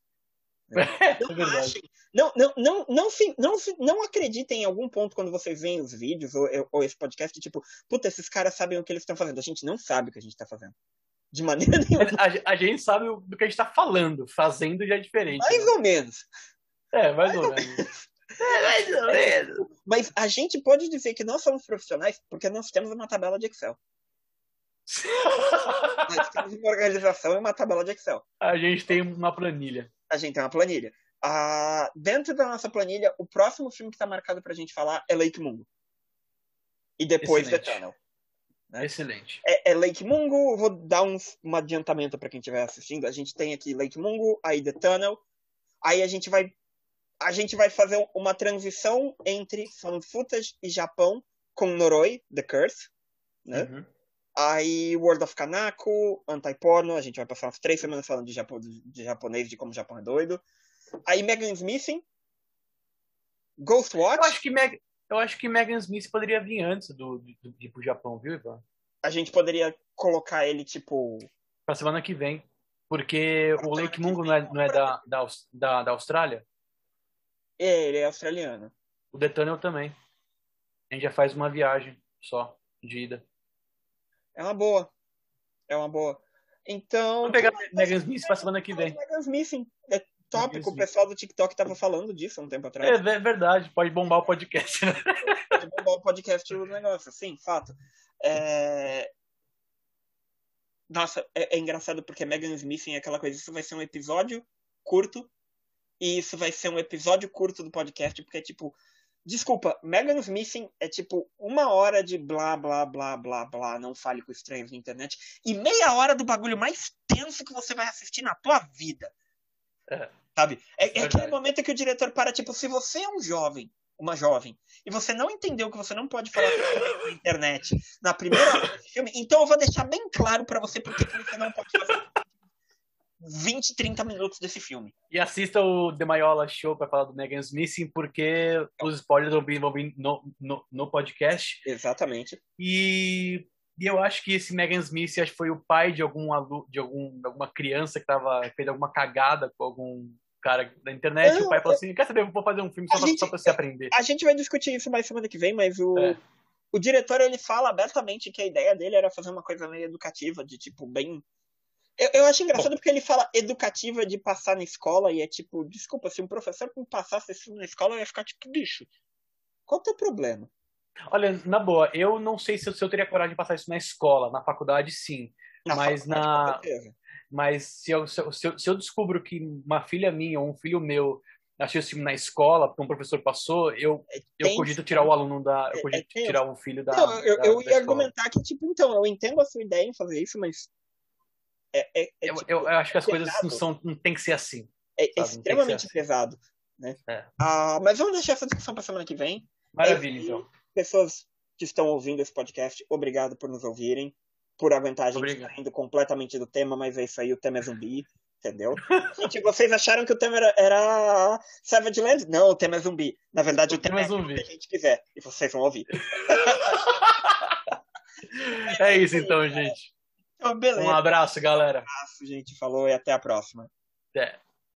É [LAUGHS] Não verdade. achem. Não, não, não, não, se, não, não acreditem em algum ponto quando vocês veem os vídeos ou, ou esse podcast, tipo, puta, esses caras sabem o que eles estão fazendo. A gente não sabe o que a gente tá fazendo. De maneira [LAUGHS] nenhuma. A, a gente sabe o- do que a gente tá falando, fazendo já é diferente. Mais né? ou menos. É, mais ou menos. É, mais ou menos. Mas a gente pode dizer que nós somos profissionais porque nós temos uma tabela de Excel. [LAUGHS] Nós temos uma organização e uma tabela de Excel. A gente tem uma planilha. A gente tem uma planilha. Ah, dentro da nossa planilha, o próximo filme que tá marcado pra gente falar é Lake Mungo. E depois Excelente. The Tunnel. Né? Excelente. É, é Lake Mungo, vou dar um, um adiantamento para quem estiver assistindo. A gente tem aqui Lake Mungo, aí The Tunnel. Aí a gente vai a gente vai fazer uma transição entre found footage e Japão com Noroi, The Curse, né? Uhum. Aí World of Kanako, Anti-Porno, a gente vai passar umas três semanas falando de, japo, de japonês, de como o Japão é doido. Aí Megan's Missing, Ghostwatch, Eu acho que Meg... eu acho que Megan Smith poderia vir antes do, do, pro Japão, viu, Ivan? a gente poderia colocar ele tipo Pra semana que vem. Porque o Lake Mungo não é, não é da, da, da, da Austrália? É, ele é australiano. O The Tunnel também. A gente já faz uma viagem só, de ida. É uma boa. É uma boa. Então. Vamos pegar Megan Smith pra semana que vem. Megan's Missing. É tópico. O pessoal do TikTok tava falando disso há um tempo É, atrás. é verdade, pode bombar o podcast, né? Pode bombar o podcast o negócio. Sim, fato. É... Nossa, é, é engraçado porque Megan's Missing é aquela coisa. Isso vai ser um episódio curto. E isso vai ser um episódio curto do podcast, porque é tipo. Desculpa, Megan's Missing é tipo uma hora de blá blá blá blá blá, não fale com estranhos na internet, e meia hora do bagulho mais tenso que você vai assistir na tua vida. É. Sabe? É, é aquele momento que o diretor para, tipo, se você é um jovem, uma jovem, e você não entendeu que você não pode falar com [LAUGHS] estranhos na internet na primeira hora desse filme, então eu vou deixar bem claro pra você porque que você não pode fazer 20, 30 minutos desse filme. E assista o The Maiola Show pra falar do Megan Smith, porque os spoilers vão vir, vão vir no, no, no podcast. Exatamente. E, e eu acho que esse Megan Smith acho que foi o pai de algum alu, de algum, de alguma criança que tava, fez alguma cagada com algum cara da internet. Não, e o pai falou assim: Quer saber? Eu vou fazer um filme só, pra, gente- só pra você aprender. A gente vai discutir isso mais semana que vem, mas o, É. o diretor ele fala abertamente que a ideia dele era fazer uma coisa meio educativa, de tipo, bem. Eu, eu acho engraçado porque ele fala educativa de passar na escola e é tipo, desculpa, se um professor passasse filme na escola, eu ia ficar tipo, bicho, qual o teu problema? Olha, na boa, eu não sei se eu, se eu teria coragem de passar isso na escola, na faculdade, sim. Mas faculdade, na-. Mas se eu, se, eu, se eu- eu descubro que uma filha minha ou um filho meu assistiu esse filme na escola, porque um professor passou, eu, eu Tem- cogito tirar o aluno da. Eu É- cogito é tirar o filho da. Não, eu, da- eu ia argumentar que, tipo, então, eu entendo a sua ideia em fazer isso, mas. É, é, é, Eu, tipo, eu, eu acho que as coisas não, pesado. são, não tem que ser assim. é que extremamente assim. pesado. Né? É. Ah, mas vamos deixar essa discussão para semana que vem. Maravilha, É, então. pessoas que estão ouvindo esse podcast, obrigado por nos ouvirem, por aguentar a gente Obrigado. saindo completamente do tema, mas é isso aí, o tema é zumbi, entendeu? [LAUGHS] gente, vocês acharam que o tema era, era Savage Land? Não, o tema é zumbi. Na verdade, o, tema, é zumbi. o que a gente quiser, e vocês vão ouvir. [LAUGHS] É isso então, gente. Então, beleza. Um abraço, galera. abraço, gente. Falou e até a próxima. Até.